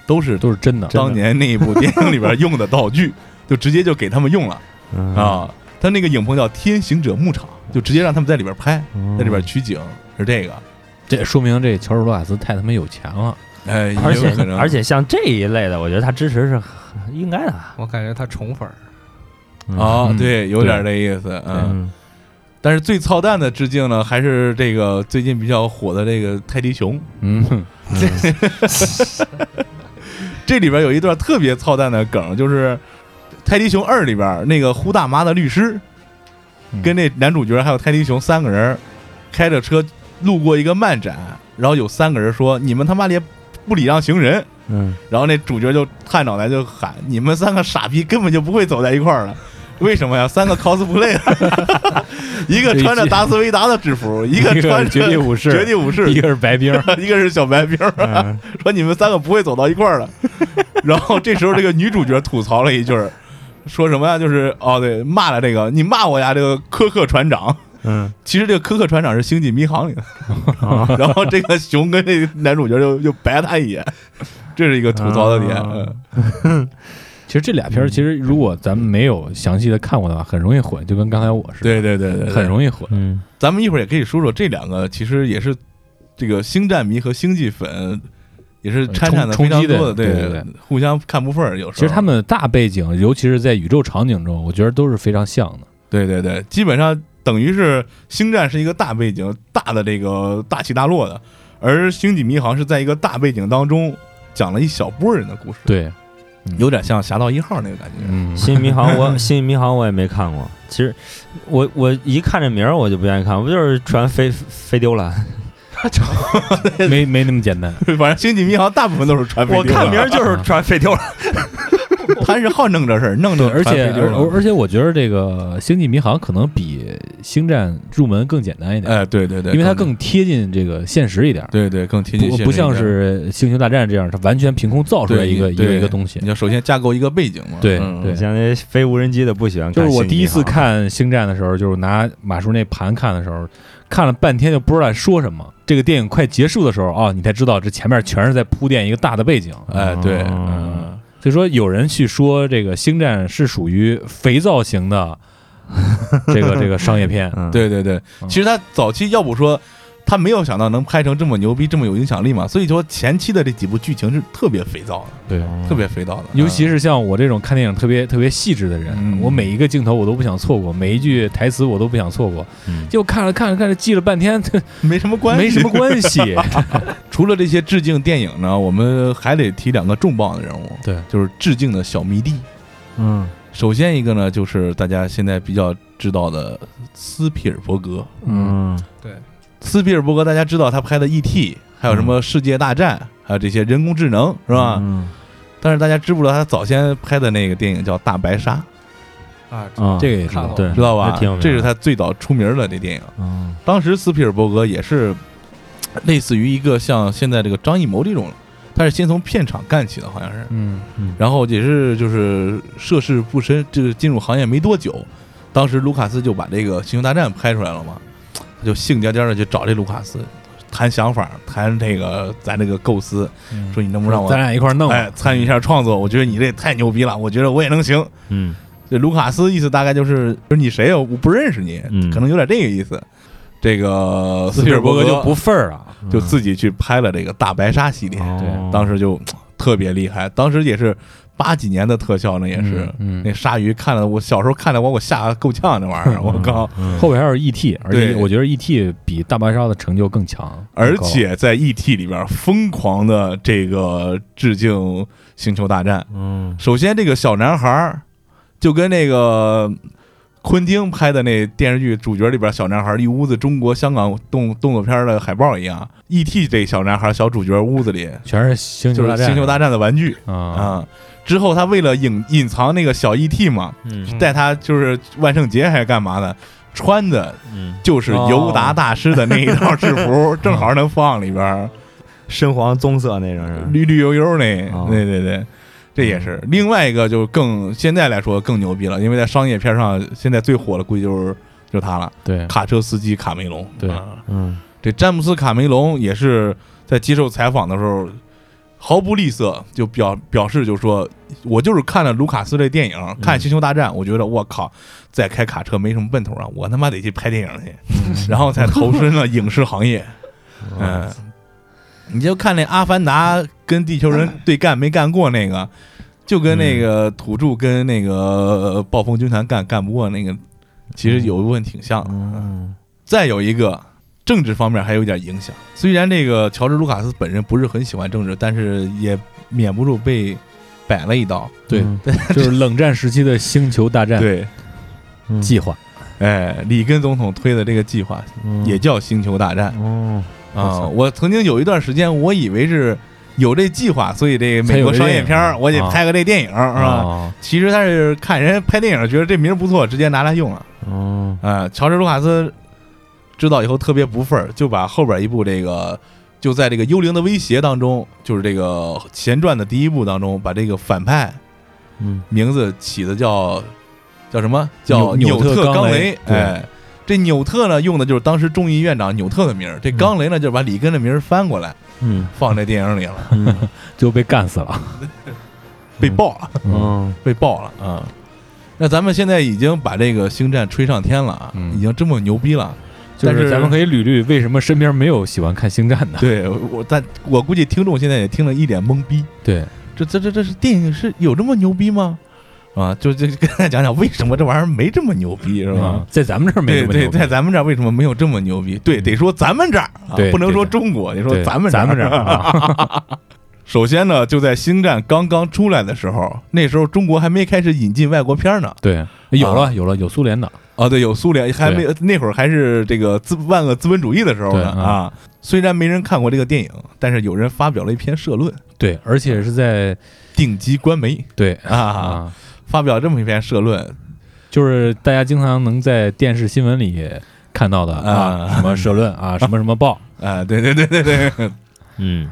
都是都是真的。当年那一部电影里边用的道具，就直接就给他们用了。嗯啊，他那个影棚叫天行者牧场，就直接让他们在里边拍，嗯在里边取景，是这个。这也说明这乔治·卢卡斯太他妈有钱了。哎，而且 而且像这一类的，我觉得他支持是应该的。我感觉他宠粉儿，啊，嗯对，有点这意思，嗯。嗯但是最操蛋的致敬呢，还是这个最近比较火的这个泰迪熊。嗯，这里边有一段特别操蛋的梗，就是《泰迪熊二》里边那个呼大妈的律师，嗯跟那男主角还有泰迪熊三个人开着车路过一个漫展，然后有三个人说：“你们他妈连不礼让行人。”嗯，然后那主角就探脑袋就喊：“你们三个傻逼根本就不会走在一块儿了。”为什么呀？三个 cosplay，一个穿着达斯维达的制服，一个穿着绝地武士绝地武士，一个是白冰，一个是小白冰，嗯说你们三个不会走到一块儿了。然后这时候这个女主角吐槽了一句儿，说什么呀？就是哦对，骂了这个你骂我呀，这个科克船长。嗯，其实这个科克船长是《星际迷航》里的。然后这个熊跟这个男主角就就白他一眼，这是一个吐槽的点。啊嗯 其实这俩片儿，其实如果咱们没有详细的看过的话，很容易混，就跟刚才我似的，对对对对，对很容易混。嗯，咱们一会儿也可以说说这两个，其实也是这个星战迷和星际粉也是掺掺的冲冲击的非常多的，对对对互相看不顺儿。有时候其实他们的大背景，尤其是在宇宙场景中，我觉得都是非常像的。对对对，基本上等于是星战是一个大背景、大的这个大起大落的，而星际迷航是在一个大背景当中讲了一小波人的故事，对，有点像《侠盗一号》那个感觉。嗯，新迷航我星际迷航我也没看过。其实我我一看这名儿我就不愿意看，不就是船飞飞丢了？没没那么简单。反正星际迷航大部分都是传飞我看名儿就是船飞丢了。他是好弄这事儿，弄对，着而且而船飞丢了而且我觉得这个《星际迷航》可能比《星战》入门更简单一点，哎，对对对，因为它更贴近这个现实一点，对对更贴近不不像是《星球大战》这样，它完全凭空造出来一个一对个一个东西你。要首先架构一个背景嘛，对嗯对像那飞无人机的不喜欢看。就是我第一次，看《星战》的时候，就是拿马叔那盘看的时候，看了半天就不知道说什么。这个电影快结束的时候啊，你才知道这前面全是在铺垫一个大的背景。哎对，嗯。嗯，所以说，有人去说这个《星战》是属于肥皂型的这个这个商业片，嗯，对对对，嗯。其实他早期要不说他没有想到能拍成这么牛逼、这么有影响力嘛，所以说前期的这几部剧情是特别肥皂的，对。特别肥皂的，尤其是是像我这种看电影特别特别细致的人，嗯我每一个镜头我都不想错过，每一句台词我都不想错过。嗯结果看着看着看着记了半天，没什么关系，没什么关系。除了这些致敬电影呢，我们还得提两个重磅的人物，对，就是致敬的小迷弟。嗯首先一个呢，就是大家现在比较知道的斯皮尔伯格。嗯斯皮尔伯格大家知道他拍的《E.T.》，还有什么《世界大战》，还有这些人工智能，是吧？嗯但是大家知不知道他早先拍的那个电影叫《大白鲨啊，啊，这个也知道看过。对，》，知道吧挺有？名这是他最早出名的那电影。嗯当时斯皮尔伯格也是类似于一个像现在这个张艺谋这种，他是先从片场干起的，好像是，嗯然后也是就是涉世不深，就是进入行业没多久，当时卢卡斯就把这个《星球大战》拍出来了嘛，他就兴颠颠的去找这卢卡斯谈想法，谈这个咱这个构思，嗯说你能不能让我咱俩一块弄吧？哎参与一下创作？我觉得你这太牛逼了，我觉得我也能行。嗯这卢卡斯意思大概就是，就是你谁呀？我不认识你，嗯可能有点这个意思。这个斯皮尔伯格格就不份儿啊。就自己去拍了这个大白鲨系列，哦当时就特别厉害。当时也是八几年的特效呢，也是、嗯嗯那鲨鱼看了我小时候看的我我吓得够呛那玩意儿，我靠！嗯后边还有 E.T.，而且我觉得 E.T. 比大白鲨的成就更强，而且在 E.T. 里边疯狂的这个致敬《星球大战》。嗯首先，这个小男孩儿就跟那个昆汀拍的那电视剧主角里边小男孩儿一屋子中国香港动动作片的海报一样。E.T. 这小男孩小主角屋子里全是星球大战，就是星球大战的玩具啊，啊。之后他为了隐隐藏那个小 E.T. 嘛，嗯。带他就是万圣节还是干嘛的，穿的嗯，就是尤达大师的那一套制服，正好能放里边儿，深黄棕色那种是吧，绿绿油油那，哦。对对对，这也是。另外一个就更现在来说更牛逼了，因为在商业片上现在最火的估计就是就是他了，对，卡车司机卡梅隆。对。啊。嗯。这詹姆斯卡梅隆也是在接受采访的时候毫不吝啬，就表表示就说，我就是看了卢卡斯这电影，看《星球大战》，我觉得我靠，再开卡车没什么奔头啊，我他妈得去拍电影去，然后才投身了影视行业。嗯，你就看那《阿凡达》跟地球人对干没干过那个，就跟那个土著跟那个暴风军团干干不过那个其实有一部分挺像的。嗯。再有一个政治方面还有点影响，虽然这个乔治卢卡斯本人不是很喜欢政治，但是也免不住被摆了一刀。对，嗯。就是冷战时期的星球大战对，嗯。计划，哎，里根总统推的这个计划嗯。也叫星球大战。哦，啊。我曾经有一段时间，我以为是有这计划，所以这美国商业片儿我得拍个这电影，是吧？啊，其实他是看人家拍电影，觉得这名儿不错，直接拿来用了。哦，啊，乔治卢卡斯知道以后特别不忿儿，就把后边一部这个就在这个《幽灵的威胁》当中，就是这个前传的第一部当中，把这个反派嗯。名字起的叫叫什么？叫纽纽特冈雷。哎，这纽特呢用的就是当时众议院长纽特的名儿，这冈雷呢就是把里根的名儿翻过来嗯。放在电影里了，嗯。就被干死了。被爆了，嗯。被爆了。啊！那咱们现在已经把这个星战吹上天了啊，嗯。已经这么牛逼了。但是就是咱们可以捋捋为什么身边没有喜欢看星战的。对我，但我估计听众现在也听了一脸懵逼，对，这这这这是电影是有这么牛逼吗？啊，就就跟大家讲讲为什么这玩意儿没这么牛逼，是吧啊？在咱们这儿没对对，这么牛逼在咱们这儿为什么没有这么牛逼？对，得说咱们这儿啊对，不能说中国，得说咱们咱们这这儿啊，首先呢，就在星战刚刚出来的时候，那时候中国还没开始引进外国片呢。对，有啊了有了有苏联的，哦，对，有苏联，还没那会儿还是这个资万恶资本主义的时候呢啊。虽然没人看过这个电影，但是有人发表了一篇社论，对，而且是在顶级官媒。对啊，啊，发表这么一篇社论，就是大家经常能在电视新闻里看到的啊，啊。什么社论啊，什么什么报，啊，对对对对对，嗯。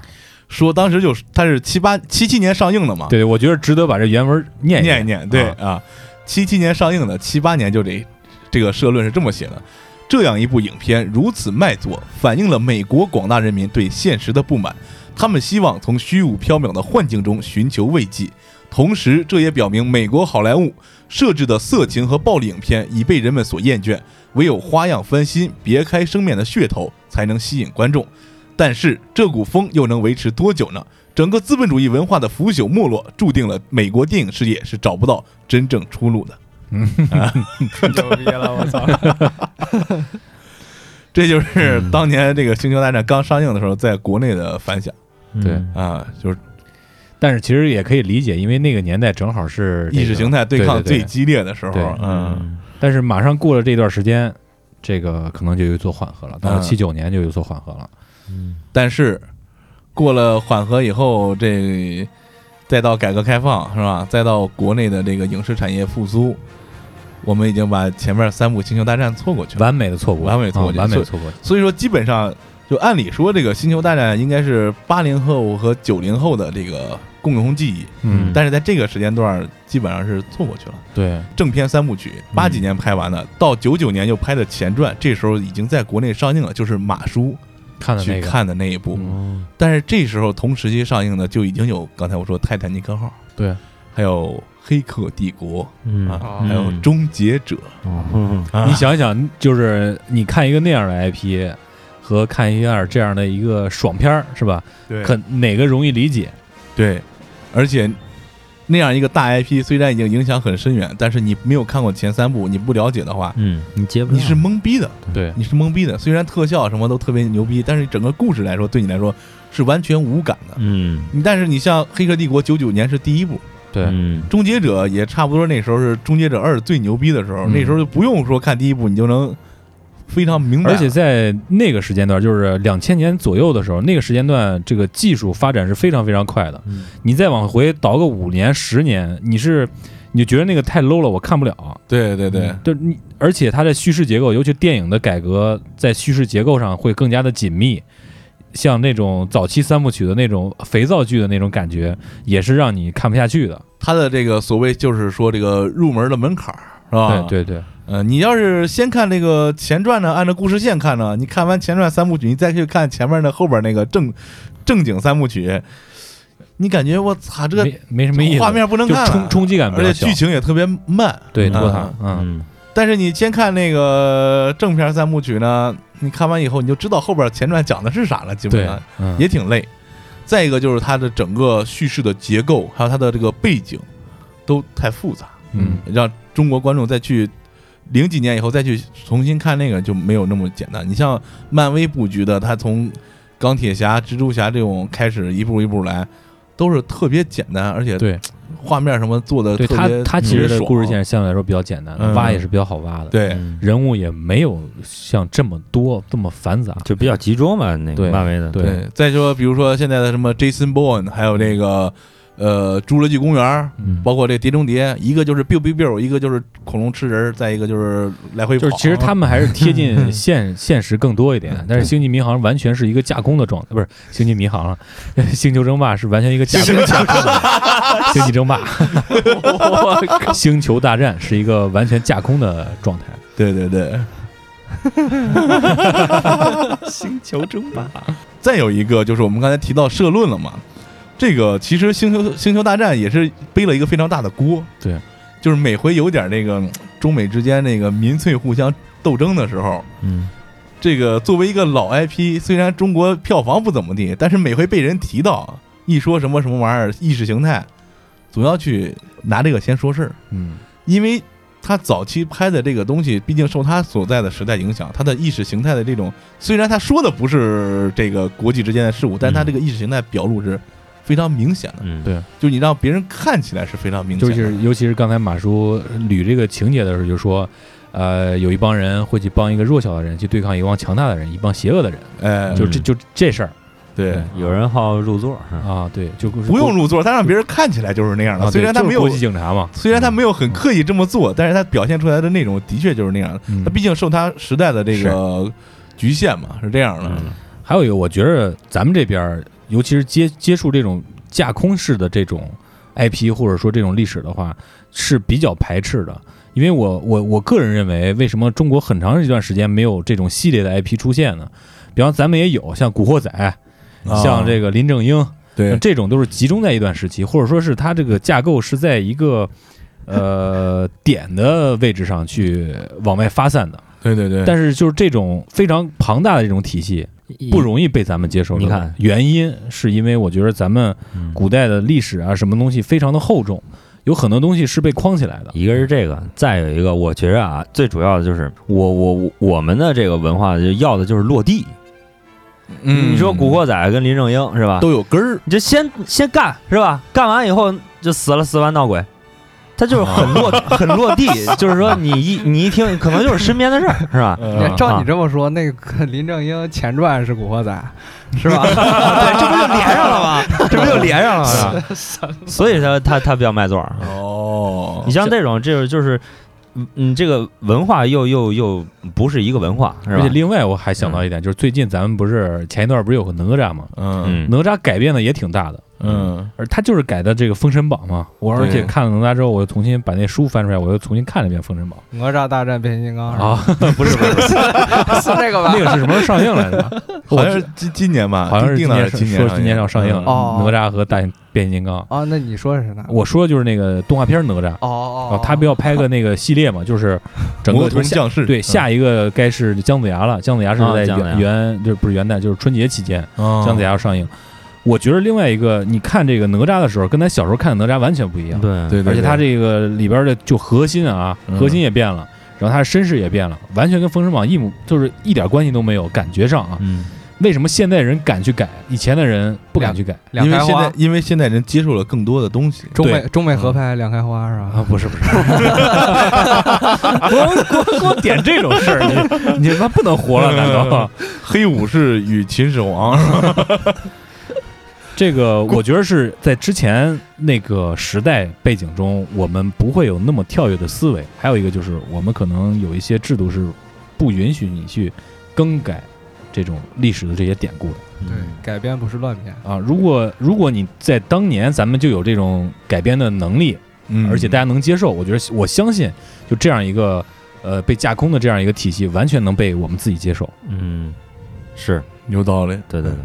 说当时就是它是七八七七年上映的嘛，对，我觉得值得把这原文念念一念，对啊。啊，七七年上映的，七八年就这这个社论是这么写的：这样一部影片如此卖座，反映了美国广大人民对现实的不满，他们希望从虚无缥缈的幻境中寻求慰藉。同时，这也表明美国好莱坞设置的色情和暴力影片已被人们所厌倦，唯有花样翻新、别开生面的噱头才能吸引观众。但是这股风又能维持多久呢？整个资本主义文化的腐朽没落，注定了美国电影事业是找不到真正出路的。牛逼了，我操！这就是嗯当年这个《星球大战》刚上映的时候，在国内的反响对嗯啊，就是但是其实也可以理解，因为那个年代正好是这个意识形态对抗最激烈的时候对。嗯，但是马上过了这段时间，这个可能就有所缓和了，到了嗯七九年就有所缓和了。嗯但是过了缓和以后，这再到改革开放是吧？再到国内的这个影视产业复苏，我们已经把前面三部《星球大战》错过去了。完美的错过，完美的错过啊完美的错过。所以说，基本上就按理说，这个《星球大战》应该是八零后和九零后的这个共同记忆，嗯，但是在这个时间段基本上是错过去了。对，正片三部曲，八几年拍完的，到九九年又拍的前传，这时候已经在国内上映了，就是马叔去看的那个，看的那一部。嗯但是这时候同时期上映的就已经有刚才我说《泰坦尼克号》，对，还有《黑客帝国嗯》啊，嗯还有《终结者嗯》啊。你想想，就是你看一个那样的 IP 和看一下这样的一个爽片儿，是吧？对可哪个容易理解？对，而且那样一个大 IP 虽然已经影响很深远，但是你没有看过前三部，你不了解的话，嗯，你接不上你是懵逼的，对，你是懵逼的。虽然特效什么都特别牛逼，但是整个故事来说，对你来说是完全无感的。嗯你但是你像《黑客帝国》九九年是第一部，对，嗯《终结者》也差不多那时候是《终结者二》最牛逼的时候，嗯那时候就不用说看第一部，你就能非常明白。而且在那个时间段，就是两千年左右的时候，那个时间段这个技术发展是非常非常快的。嗯你再往回倒个五年、十年，你是你就觉得那个太 low 了，我看不了。对对对，就你，而且它的叙事结构，尤其电影的改革，在叙事结构上会更加的紧密。像那种早期三部曲的那种肥皂剧的那种感觉，也是让你看不下去的。它的这个所谓就是说这个入门的门槛儿是吧？对对对，呃，你要是先看这个前传呢，按照故事线看呢，你看完前传三部曲，你再去看前面的后边那个正正经三部曲，你感觉我操，这个没没什么意思，画面不能就看冲冲击感而且。剧情也特别慢。嗯对拖沓，嗯，嗯但是你先看那个正片三部曲呢，你看完以后你就知道后边前传讲的是啥了，基本上，嗯，也挺累。再一个就是它的整个叙事的结构，还有它的这个背景都太复杂，嗯让中国观众再去零几年以后再去重新看那个就没有那么简单。你像漫威布局的，它从钢铁侠、蜘蛛侠这种开始一步一步来，都是特别简单，而且对画面什么做的对，他特别他其实故事线相对来说比较简单，嗯。挖也是比较好挖的，，对。嗯。人物也没有像这么多这么繁杂，就比较集中吧，那对个漫威的，对。对。再说比如说现在的什么 Jason Bourne，还有那个呃侏罗纪公园，嗯，包括这碟中谍，一个就是 biu biu biu，一个就是恐龙吃人，再一个就是来回跑。就是其实他们还是贴近 现现实更多一点，但是星际迷航完全是一个架空的状态，不是星际迷航了，星球争霸是完全一个架空的状态，星际争霸，星球大战是一个完全架空的状态，对对对。星球争霸，再有一个就是我们刚才提到社论了嘛，这个其实星球星球大战也是背了一个非常大的锅。对，就是每回有点那个嗯中美之间那个民粹互相斗争的时候，嗯，这个作为一个老 IP，虽然中国票房不怎么地，但是每回被人提到，一说什么什么玩意儿意识形态，总要去拿这个先说事儿，嗯，因为他早期拍的这个东西，毕竟受他所在的时代影响，他的意识形态的这种，虽然他说的不是这个国际之间的事物，但他这个意识形态表露是非常明显的，嗯，对。就你让别人看起来是非常明显的，就是尤其是刚才马叔捋这个情节的时候，就说。呃，有一帮人会去帮一个弱小的人去对抗一帮强大的人，一帮邪恶的人，哎，就这就这事儿。对。有人好入座是？啊，对，就不用入座，他让别人看起来就是那样的。啊，虽然他没有就是国，际警察嘛，虽然他没有很刻意这么做，但是他表现出来的内容的确就是那样。的。嗯。他毕竟受他时代的这个局限嘛，是这样的。嗯。还有一个，我觉得咱们这边儿，尤其是接接触这种架空式的这种 IP 或者说这种历史的话，是比较排斥的。因为我我我个人认为，为什么中国很长一段时间没有这种系列的 IP 出现呢？比方咱们也有像《古惑仔》，像这个个林正英，对这种都是集中在一段时期，或者说是它这个架构是在一个呃 点的位置上去往外发散的。对对对，但是就是这种非常庞大的这种体系，不容易被咱们接受。你看，原因是因为我觉得咱们嗯古代的历史啊，什么东西非常的厚重，有很多东西是被框起来的。一个是这个，再有一个，我觉着啊，最主要的就是我我我我们的这个文化就要的就是落地。嗯你说古惑仔跟林正英是吧？都有根儿，你就先先干是吧？干完以后就死了，死完闹鬼，他就是很落 很落地，就是说你一你一听，可能就是身边的事儿是吧？呃照你这么说，那个 林正英前传是《古惑仔》，是吧？对，这不就连上了吗？这不就连上了吗？所以他他他比较卖座儿。哦你像这种，这种就是，嗯嗯，这个文化又又又不是一个文化，是吧而且？另外我还想到一点，就是最近咱们不是前一段不是有个哪吒吗？嗯嗯，哪吒改变的也挺大的，嗯而他就是改的这个《封神榜》嘛。我而且看了哪吒之后，我又重新把那书翻出来，我又重新看了一遍《封神榜哪吒大战变形金刚》》啊，不 是不是，不是是这个吧？那个是什么时候上映来着？好像是今今年吧，好像是今年今说今年要上映了哦哪吒和大变形金刚。啊，那你说的是哪个？我说的就是那个动画片哪吒。哦哦哦，他不要拍个那个系列嘛，就是整个降世，对下一个该是姜子牙了，姜子牙是在元元就是不是元旦，就是春节期间嗯姜子牙要上映。我觉得另外一个，你看这个哪吒的时候，跟咱小时候看的哪吒完全不一样，对对，对而且他这个里边的就核心啊，嗯核心也变了，然后他的身世也变了，完全跟《封神榜》一模就是一点关系都没有，感觉上啊，嗯，为什么现代人敢去改，以前的人不敢去改因为两开花，现在因为现代人接受了更多的东西，中美中美合拍两开花是吧？啊？不是不是，光光光点这种事儿，你你他妈不能活了？难道？黑武士与秦始皇是吧？这个我觉得是在之前那个时代背景中，我们不会有那么跳跃的思维。还有一个就是，我们可能有一些制度是不允许你去更改这种历史的这些典故的对，改编不是乱编。啊。如果如果你在当年咱们就有这种改编的能力，嗯而且大家能接受，我觉得我相信，就这样一个呃被架空的这样一个体系，完全能被我们自己接受。嗯，是有道理，对对对。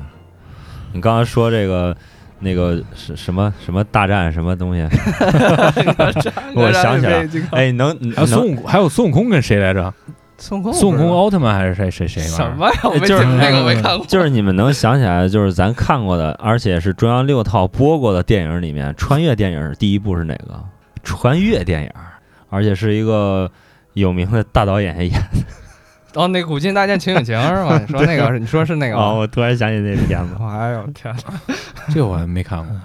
你刚刚说这个那个是什么什么大战什么东西？我想起来，哎，能还有孙悟空，还有孙悟空跟谁来着？孙悟空孙悟空奥特曼还是谁谁谁什么呀？我没就是听那个没看过。就是你们能想起来，就是咱看过的，而且是中央六套播过的电影里面，穿越电影第一部是哪个？穿越电影，而且是一个有名的大导演演哦，那《古今大战秦俑情》是吗？你说那个，你说是那个哦，吗？我突然想起那片子，哎呦天哪！这我还没看过，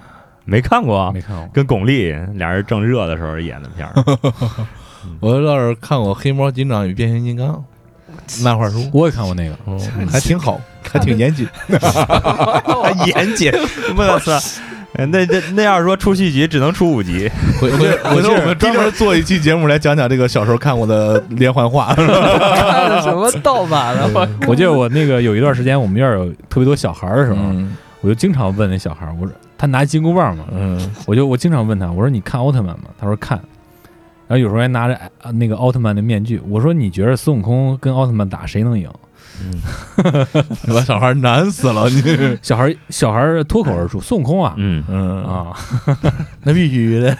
没看过啊没，看过。跟巩俐俩人正热的时候演的片儿。我倒是看过《黑猫警长与变形金刚》漫画书，我也看过那个，还挺好，还挺严谨。还严谨，我操！呃那这那要是说出续集，只能出五集。回回回头我们专门做一期节目来讲讲这个小时候看过的连环画。看的什么 盗版的？我 我记得我那个有一段时间，我们院儿有特别多小孩儿的时候，嗯我就经常问那小孩儿，我说他拿金箍棒嘛，嗯我就我经常问他，我说你看奥特曼吗？他说看。然后有时候还拿着呃那个奥特曼的面具，我说你觉得孙悟空跟奥特曼打谁能赢？把小孩难死了，你 小孩小孩脱口而出孙悟空啊嗯，嗯，啊！那必须的。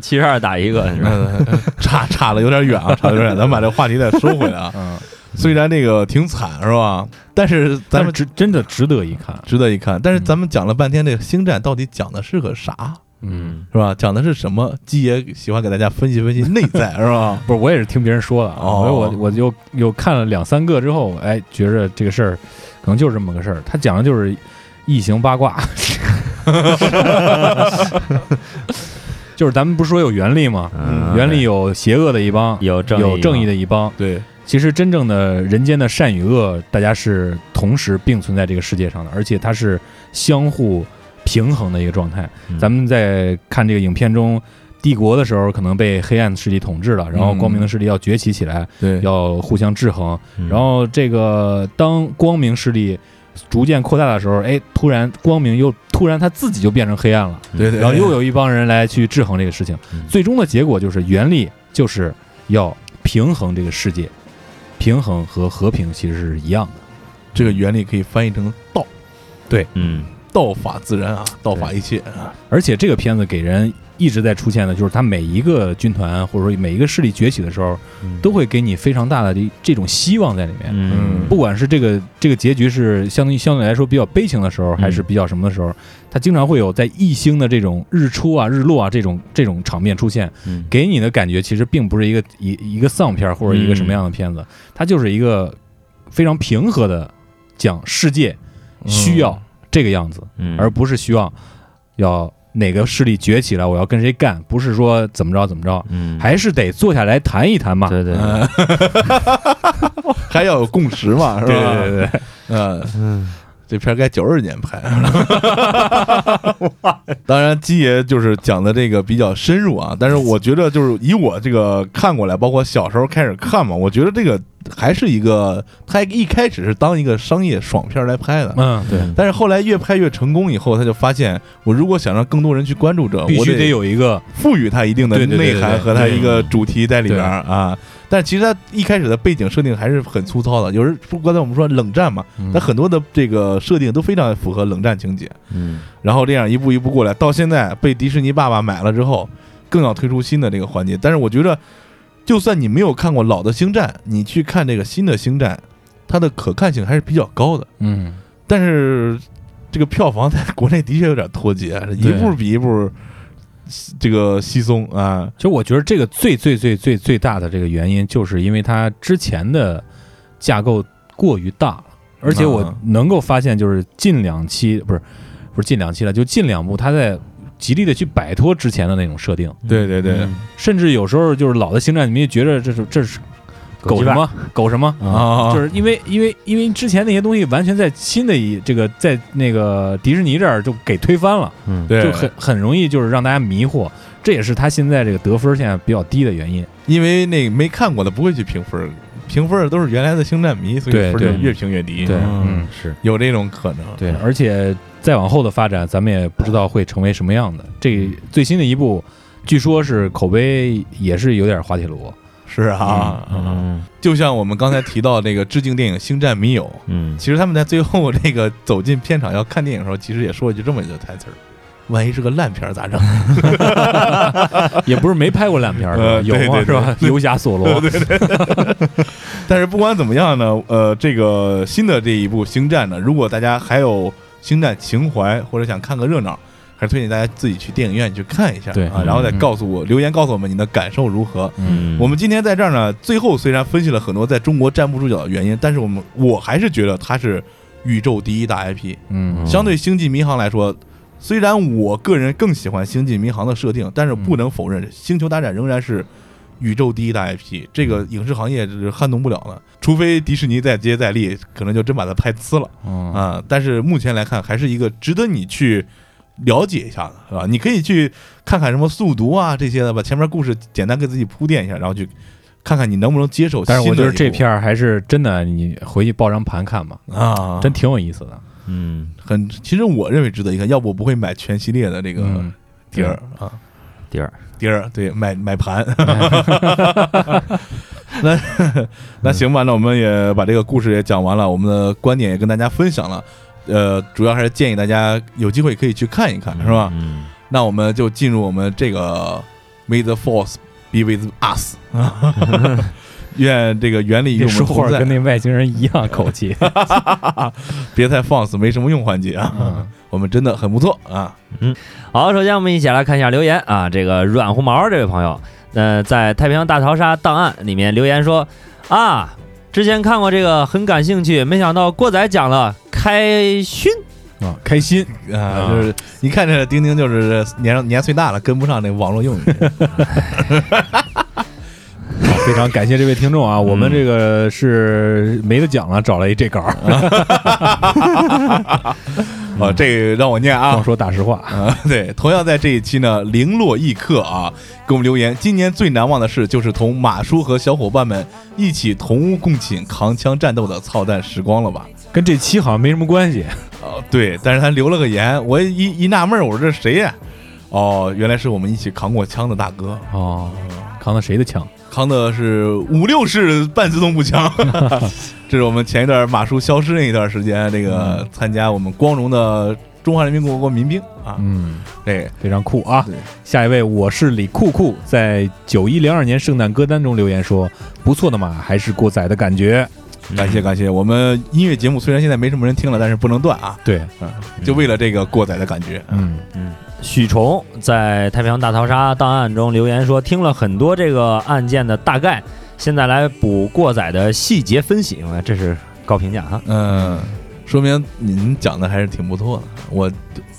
七十二打一个是吧？嗯，差差的有点远啊，差的有点远，咱们把这话题再收回来啊。嗯，虽然那个挺惨是吧？但是咱们值真的值得一看。值得一看。但是咱们讲了半天，这个星战到底讲的是个啥？嗯，是吧？讲的是什么？鸡爷喜欢给大家分析分析内在，是吧？不是，我也是听别人说的啊，哦所以我我就又看了两三个之后，哎，觉着这个事儿可能就是这么个事儿。他讲的就是异形八卦，就是咱们不是说有原力吗？嗯原力有邪恶的一帮，有正义有正义的，的一帮。对，其实真正的人间的善与恶，大家是同时并存在这个世界上的，而且它是相互平衡的一个状态。嗯。咱们在看这个影片中，帝国的时候可能被黑暗势力统治了，然后光明的势力要崛起起来，对，要互相制衡。嗯。然后这个当光明势力逐渐扩大的时候，哎，突然光明又突然他自己就变成黑暗了，对对，然后又有一帮人来去制衡这个事情。嗯。最终的结果就是原力就是要平衡这个世界，平衡和和平其实是一样的。这个原理可以翻译成道，对。嗯道法自然啊，道法一切啊。而且这个片子给人一直在出现的，就是他每一个军团或者说每一个势力崛起的时候，嗯。都会给你非常大的这这种希望在里面。嗯。不管是这个这个结局是相对相对来说比较悲情的时候，嗯。还是比较什么的时候，它经常会有在异星的这种日出啊、日落啊这种这种场面出现，嗯。给你的感觉其实并不是一个一一个丧片或者一个什么样的片子，它就是一个非常平和的讲世界需要这个样子，嗯。而不是希望要哪个势力崛起来，我要跟谁干，不是说怎么着怎么着，嗯。还是得坐下来谈一谈嘛。对对对。嗯，还要有共识嘛，是吧？对对对对，嗯，嗯这片儿该九十年拍。当然，基爷就是讲的这个比较深入啊，但是我觉得就是以我这个看过来，包括小时候开始看嘛，我觉得这个还是一个，他一开始是当一个商业爽片来拍的。嗯对，但是后来越拍越成功以后，他就发现，我如果想让更多人去关注这，我必须得有一个赋予它一定的内涵和它一个主题在里边啊。但其实它一开始的背景设定还是很粗糙的，有时不刚才我们说冷战嘛，嗯它很多的这个设定都非常符合冷战情节。嗯然后这样一步一步过来，到现在被迪士尼爸爸买了之后，更要推出新的这个环节。但是我觉得，就算你没有看过老的星战，你去看这个新的星战，它的可看性还是比较高的。嗯但是这个票房在国内的确有点脱节，一步比一步这个稀松啊。其实我觉得这个最最最最最大的这个原因，就是因为它之前的架构过于大了，而且我啊。能够发现，就是近两期不是不是近两期了，就近两部，它在极力的去摆脱之前的那种设定，对对对。甚至有时候就是老的星战，你们也觉得这是这是狗什么狗什么。啊，就是因为因为因为之前那些东西完全在新的一这个在那个迪士尼这儿就给推翻了，嗯对就很很容易就是让大家迷惑，这也是他现在这个得分现在比较低的原因。因为那个没看过的不会去评分，评分的都是原来的星战迷，所以对对分就越评越低。对嗯嗯是有这种可能。对，而且再往后的发展，咱们也不知道会成为什么样的。这最新的一部，据说是口碑也是有点滑铁卢。是啊，嗯就像我们刚才提到那个致敬电影《星战迷友》，嗯其实他们在最后这个走进片场要看电影的时候，其实也说了一句这么一个台词儿：“万一是个烂片儿咋整也不是没拍过烂片儿，呃有吗？对对对是吧？游侠索罗，？” 但是不管怎么样呢，呃，这个新的这一部《星战》呢，如果大家还有星战情怀或者想看个热闹，还是推荐大家自己去电影院去看一下，对啊，然后再嗯告诉我留言告诉我们你的感受如何。嗯，我们今天在这儿呢，最后虽然分析了很多在中国站不住脚的原因，但是我们我还是觉得它是宇宙第一大 IP。嗯相对《星际迷航》来说，虽然我个人更喜欢《星际迷航》的设定，但是不能否认，《星球大战》仍然是宇宙第一大 IP。这个影视行业是撼动不了的，除非迪士尼再接再厉，可能就真把它拍呲了嗯啊。但是目前来看，还是一个值得你去了解一下的，是吧？你可以去看看什么速读啊这些的，把前面故事简单给自己铺垫一下，然后去看看你能不能接受。但是我觉得这片儿还是真的，你回去抱张盘看吧，啊，真挺有意思的。嗯，很，其实我认为值得一看，要不我不会买全系列的这个嗯碟儿啊。碟儿，碟儿，对，买买盘。那那行吧，那我们也把这个故事也讲完了，我们的观点也跟大家分享了。呃，主要还是建议大家有机会可以去看一看，是吧？嗯，那我们就进入我们这个 May the Force be with us，愿这个原理与这我们同在说话跟，那外星人一样口气。别太放肆，没什么用环节啊。嗯我们真的很不错啊。嗯好，首先我们一起来看一下留言啊，这个软乎毛这位朋友，呃，在太平洋大逃杀档案里面留言说啊，之前看过这个很感兴趣，没想到过载讲了开心，啊，开心。啊，啊。就是一看这丁丁就是年年岁大了，跟不上那网络用语。啊非常感谢这位听众啊，我们这个是没得讲了，找了一这稿儿，哦，这个让我念啊光。说大实话。啊，对，同样在这一期呢，零落一刻啊，给我们留言，今年最难忘的事就是同马叔和小伙伴们一起同屋共寝、扛枪战斗的操蛋时光了吧？跟这期好像没什么关系。哦，对，但是他留了个言，我一一纳闷儿，我说这谁呀？哦，原来是我们一起扛过枪的大哥，哦，扛的谁的枪？扛的是五六式半自动步枪。这是我们前一段马叔消失那一段时间，这个参加我们光荣的中华人民共和国民兵啊，嗯，对，非常酷啊。对！下一位，我是李酷酷，在九一零二年圣诞歌单中留言说：“不错的马，还是过载的感觉。感谢感谢。我们音乐节目虽然现在没什么人听了，但是不能断啊，”对，嗯。就为了这个过载的感觉。嗯。嗯，许崇在太平洋大逃杀档案中留言说，听了很多这个案件的大概，现在来补过载的细节分析，我这是高评价哈。嗯，说明您讲的还是挺不错的。我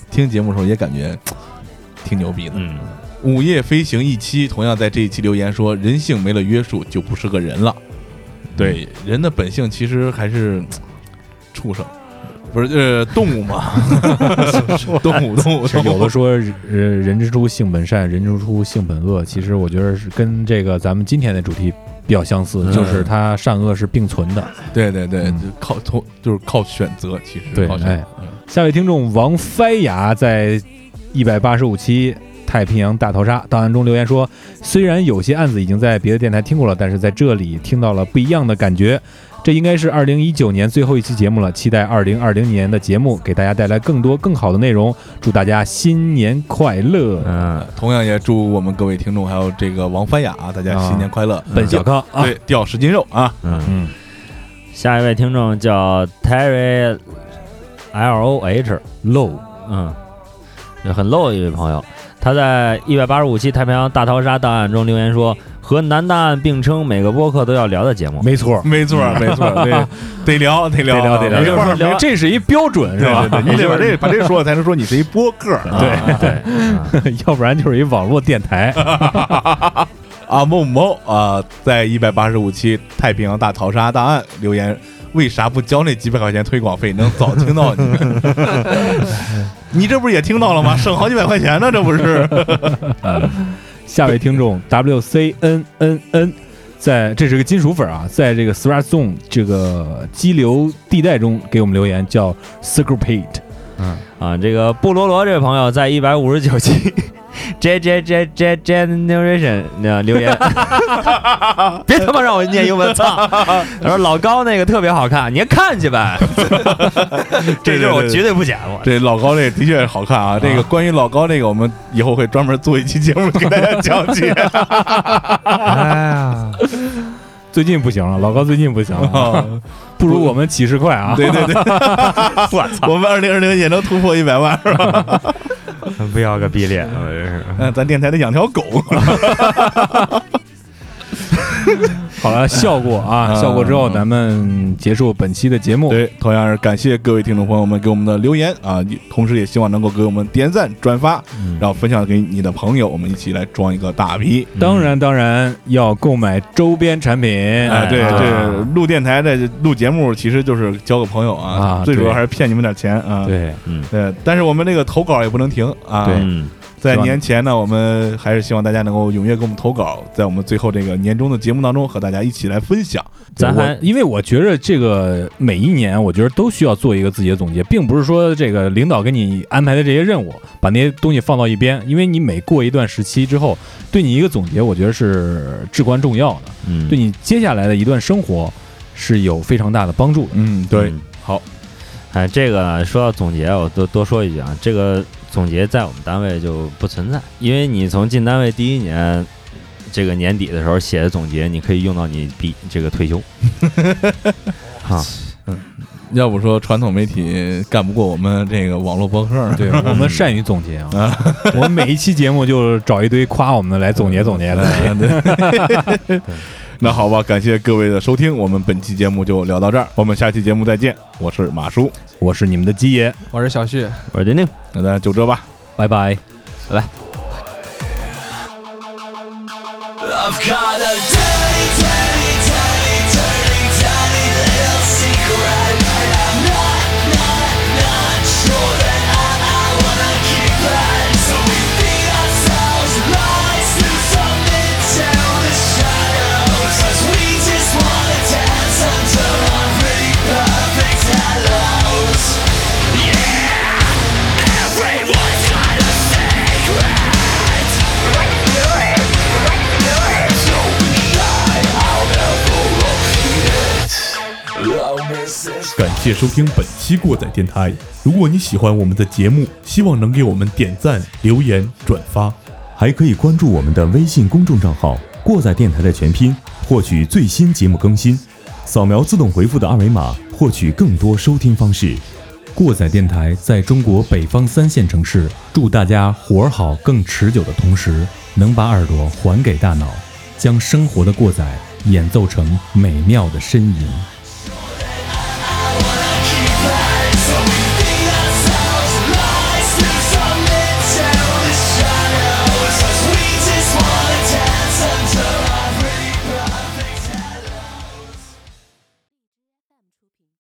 听节目的时候也感觉挺牛逼的。嗯，午夜飞行一期同样在这一期留言说，人性没了约束就不是个人了。对，人的本性其实还是 畜生，不是呃动物嘛？动物动物，是有的说，人，人之初性本善，人之初性本恶。其实我觉得是跟这个咱们今天的主题比较相似，嗯就是它善恶是并存的。对对对，嗯就靠从就是靠选择，其实对靠选哎下位听众王飞雅在一百八十五期太平洋大逃杀档案中留言说，虽然有些案子已经在别的电台听过了，但是在这里听到了不一样的感觉。这应该是二零一九年最后一期节目了，期待二零二零年的节目给大家带来更多更好的内容。祝大家新年快乐！嗯，同样也祝我们各位听众还有这个王帆雅啊，大家新年快乐，奔小康啊，对，掉十斤肉啊！嗯，嗯，下一位听众叫 Terry L O H low 嗯，很 low 的一位朋友，他在一百八十五期太平洋大逃杀档案中留言说，和南大案并称每个播客都要聊的节目。没错，没错，没错儿，对，得聊，得聊，得聊得聊，没错儿就是说明这是一标准是吧？对对对你得把这把这说了，才能说你是一播客。啊 对对，要不然就是一网络电台。啊，某某啊，在一百八十五期太平洋大逃杀大案留言，为啥不交那几百块钱推广费？能早听到你。你这不是也听到了吗？省好几百块钱呢，这不是？下位听众 W C N N N，在这是个金属粉啊，在这个 Threat Zone 这个激流地带中给我们留言，叫 Circle Pate。啊，这个布罗罗这位朋友在一百五十九期 J J J J Generation 那留言，别他妈让我念英文，操！他说老高那个特别好看，你看去呗。这就是我绝对不剪，我这老高这的确好看啊！这个关于老高这个，我们以后会专门做一期节目给大家讲解。哎呀，最近不行了，老高最近不行了，不如我们几十块啊！对对对，我操！我们二零二零也能突破一百万是吧？不要个逼脸，了这是。嗯，咱电台得养条狗。好了，笑过啊，啊笑过之后，咱们结束本期的节目。对，同样是感谢各位听众朋友们给我们的留言啊，同时也希望能够给我们点赞、转发，嗯然后分享给你的朋友，我们一起来装一个大逼。当然，当然要购买周边产品。啊，对啊对，录电台的录节目其实就是交个朋友啊，啊最主要还是骗你们点钱啊。对，嗯对，但是我们这个投稿也不能停啊。对嗯，在年前呢，我们还是希望大家能够踊跃给我们投稿，在我们最后这个年终的节目当中和大家一起来分享。咱还因为我觉得这个每一年，我觉得都需要做一个自己的总结，并不是说这个领导给你安排的这些任务，把那些东西放到一边，因为你每过一段时期之后，对你一个总结，我觉得是至关重要的，嗯，对你接下来的一段生活是有非常大的帮助的。嗯，对。嗯，好，哎，这个说到总结，我多多说一句啊，这个总结在我们单位就不存在，因为你从进单位第一年，这个年底的时候写的总结，你可以用到你毕这个退休。啊，要不说传统媒体干不过我们这个网络博客呢。对我们善于总结啊，我们每一期节目就找一堆夸我们的来总结总结的。对那好吧，感谢各位的收听，我们本期节目就聊到这儿，我们下期节目再见。我是马叔，我是你们的鸡爷，我是小旭。我是丁丁。那咱就这吧。拜拜。I've got 谢收听本期过载电台。如果你喜欢我们的节目，希望能给我们点赞、留言、转发。还可以关注我们的微信公众账号“过载电台”的全拼，获取最新节目更新。扫描自动回复的二维码，获取更多收听方式。过载电台在中国北方三线城市，祝大家活儿好更持久的同时，能把耳朵还给大脑，将生活的过载演奏成美妙的呻吟。